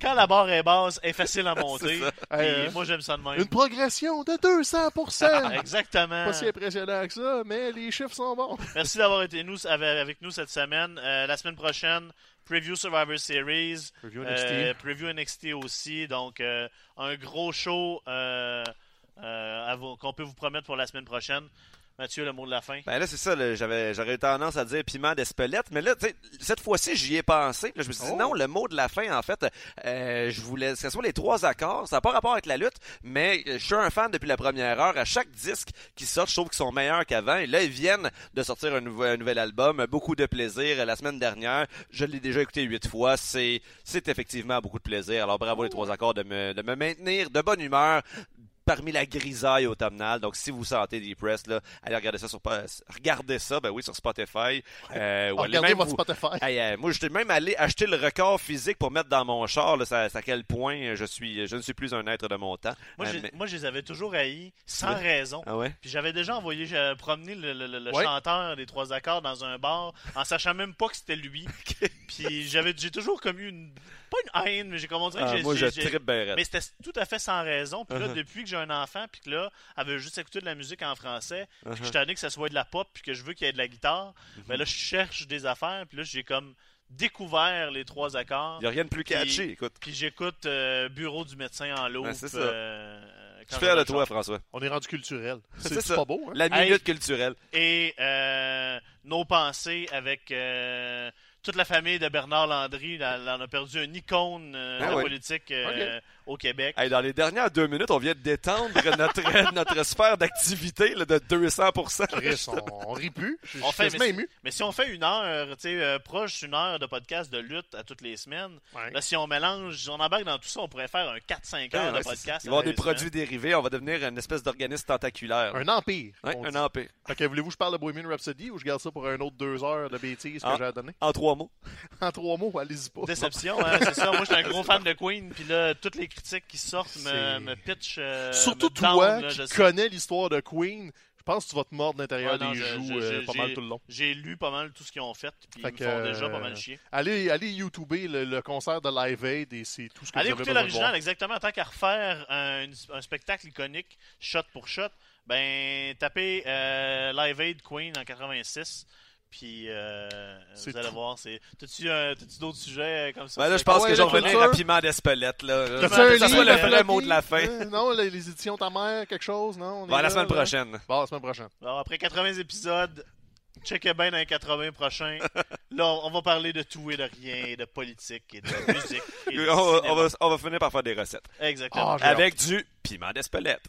quand, la barre est basse, elle est facile à monter. hein. moi, j'aime ça de même. Une progression de 200%! Exactement. pas si impressionnant que ça, mais les chiffres sont bons. Merci d'avoir été nous, avec, avec nous cette semaine. Euh, la semaine prochaine, Preview Survivor Series. Review Euh, preview NXT aussi. Donc, euh, un gros show euh, qu'on peut vous promettre pour la semaine prochaine. Mathieu, le mot de la fin. Ben là, c'est ça. là, j'avais, j'aurais eu tendance à dire piment d'Espelette. Mais là, tu sais, cette fois-ci, j'y ai pensé. Là, je me suis dit, Oh. non, le mot de la fin, en fait, euh, je voulais que ce soit les trois accords. Ça n'a pas rapport avec la lutte, mais euh, je suis un fan depuis la première heure. À chaque disque qui sort, je trouve qu'ils sont meilleurs qu'avant. Et là, ils viennent de sortir un, nouvel album. Beaucoup de plaisir. La semaine dernière, je l'ai déjà écouté huit fois. C'est, c'est effectivement beaucoup de plaisir. Alors, bravo les trois accords de me, de me maintenir de bonne humeur parmi la grisaille automnale. Donc, si vous sentez depressed, là, allez regarder ça sur regardez ça, ben oui, sur Spotify. Euh, ou allez Regardez même votre vous- Spotify. Hey, euh, moi, j'étais même allé acheter le record physique pour mettre dans mon char. Là, ça, ça à quel point je suis, je ne suis plus un être de mon temps. Moi, Euh, mais- moi, je les avais toujours haïs, sans Ouais. raison. Ah ouais? Puis j'avais déjà envoyé euh, promener le, le- le- le Ouais. chanteur des trois accords dans un bar en sachant même pas que c'était lui. Puis j'avais j'ai toujours comme eu une pas une haine, mais j'ai comme on dirait que Ah, j'ai- moi, je mais c'était tout à fait sans raison. Puis là, Uh-huh. depuis que j'ai un enfant, puis que là, elle veut juste écouter de la musique en français, puis que je Uh-huh. suis que ça soit de la pop, puis que je veux qu'il y ait de la guitare, ben là, je cherche des affaires, puis là, j'ai comme découvert les trois accords. Il n'y a rien de plus catchy, écoute. Puis j'écoute euh, Bureau du médecin en. Ben, c'est ça. euh, fier je de le toi. François. On est rendu culturel. C'est ça. pas beau, hein? La Hey. minute culturelle. Et euh, nos pensées avec euh, toute la famille de Bernard Landry. là, là, on a perdu une icône euh, Ah de la ouais. politique euh, au Québec. Hey, dans les dernières deux minutes, on vient de détendre notre, notre sphère d'activité là, de 200%. Chris, on, on rit plus. Je je On suis fait, quasiment mais, ému. mais si on fait une heure, tu sais, euh, proche d'une heure de podcast de lutte à toutes les semaines, Ouais. là, si on mélange, si on embarque dans tout ça, on pourrait faire un 4-5 heures Ouais, de podcast. Il va y avoir des produits dérivés. On va devenir une espèce d'organisme tentaculaire. Un empire. Ouais, un dit. empire. Fait que voulez-vous que je parle de Bohemian Rhapsody ou je garde ça pour un autre deux heures de bêtises que j'ai à donner? En trois mots. En trois mots, allez-y pas. Déception, hein, c'est ça. Moi, je suis un gros fan de Queen, puis là, toutes les critiques qui sortent me, C'est- me pitch. euh, Surtout me down, toi là, qui sais. connais l'histoire de Queen, je pense que tu vas te mordre de l'intérieur Ouais, des joues euh, j'ai- pas mal tout le long. J'ai lu pas mal tout ce qu'ils ont fait, puis Fait ils me font déjà euh, pas mal chier. Allez, allez YouTuber le, le concert de Live Aid et c'est tout ce que Allez écouter l'original, exactement. Tant qu'à refaire un, un spectacle iconique, shot pour shot, ben, tapez euh, Live Aid Queen en 86. Puis, euh, C'est vous allez tout. voir. c'est- T'as-tu euh, t'as-tu d'autres sujets euh, comme ça? Ben là, je pense ouais, que j'en revenais culture. rapidement d'Espelette. Là. Que ça soit le vrai mot de la fin. Euh, non, les, les éditions Ta Mère, quelque chose, non? On Bon, à la là, semaine là? prochaine. Bon, la semaine prochaine. Alors, après 80 épisodes, checkez bien dans les 80 prochains. Là, on va parler de tout et de rien, et de politique, et de musique. Et de On va, on va- on va finir par faire des recettes. Exactement. Ah. Avec du piment d'Espelette.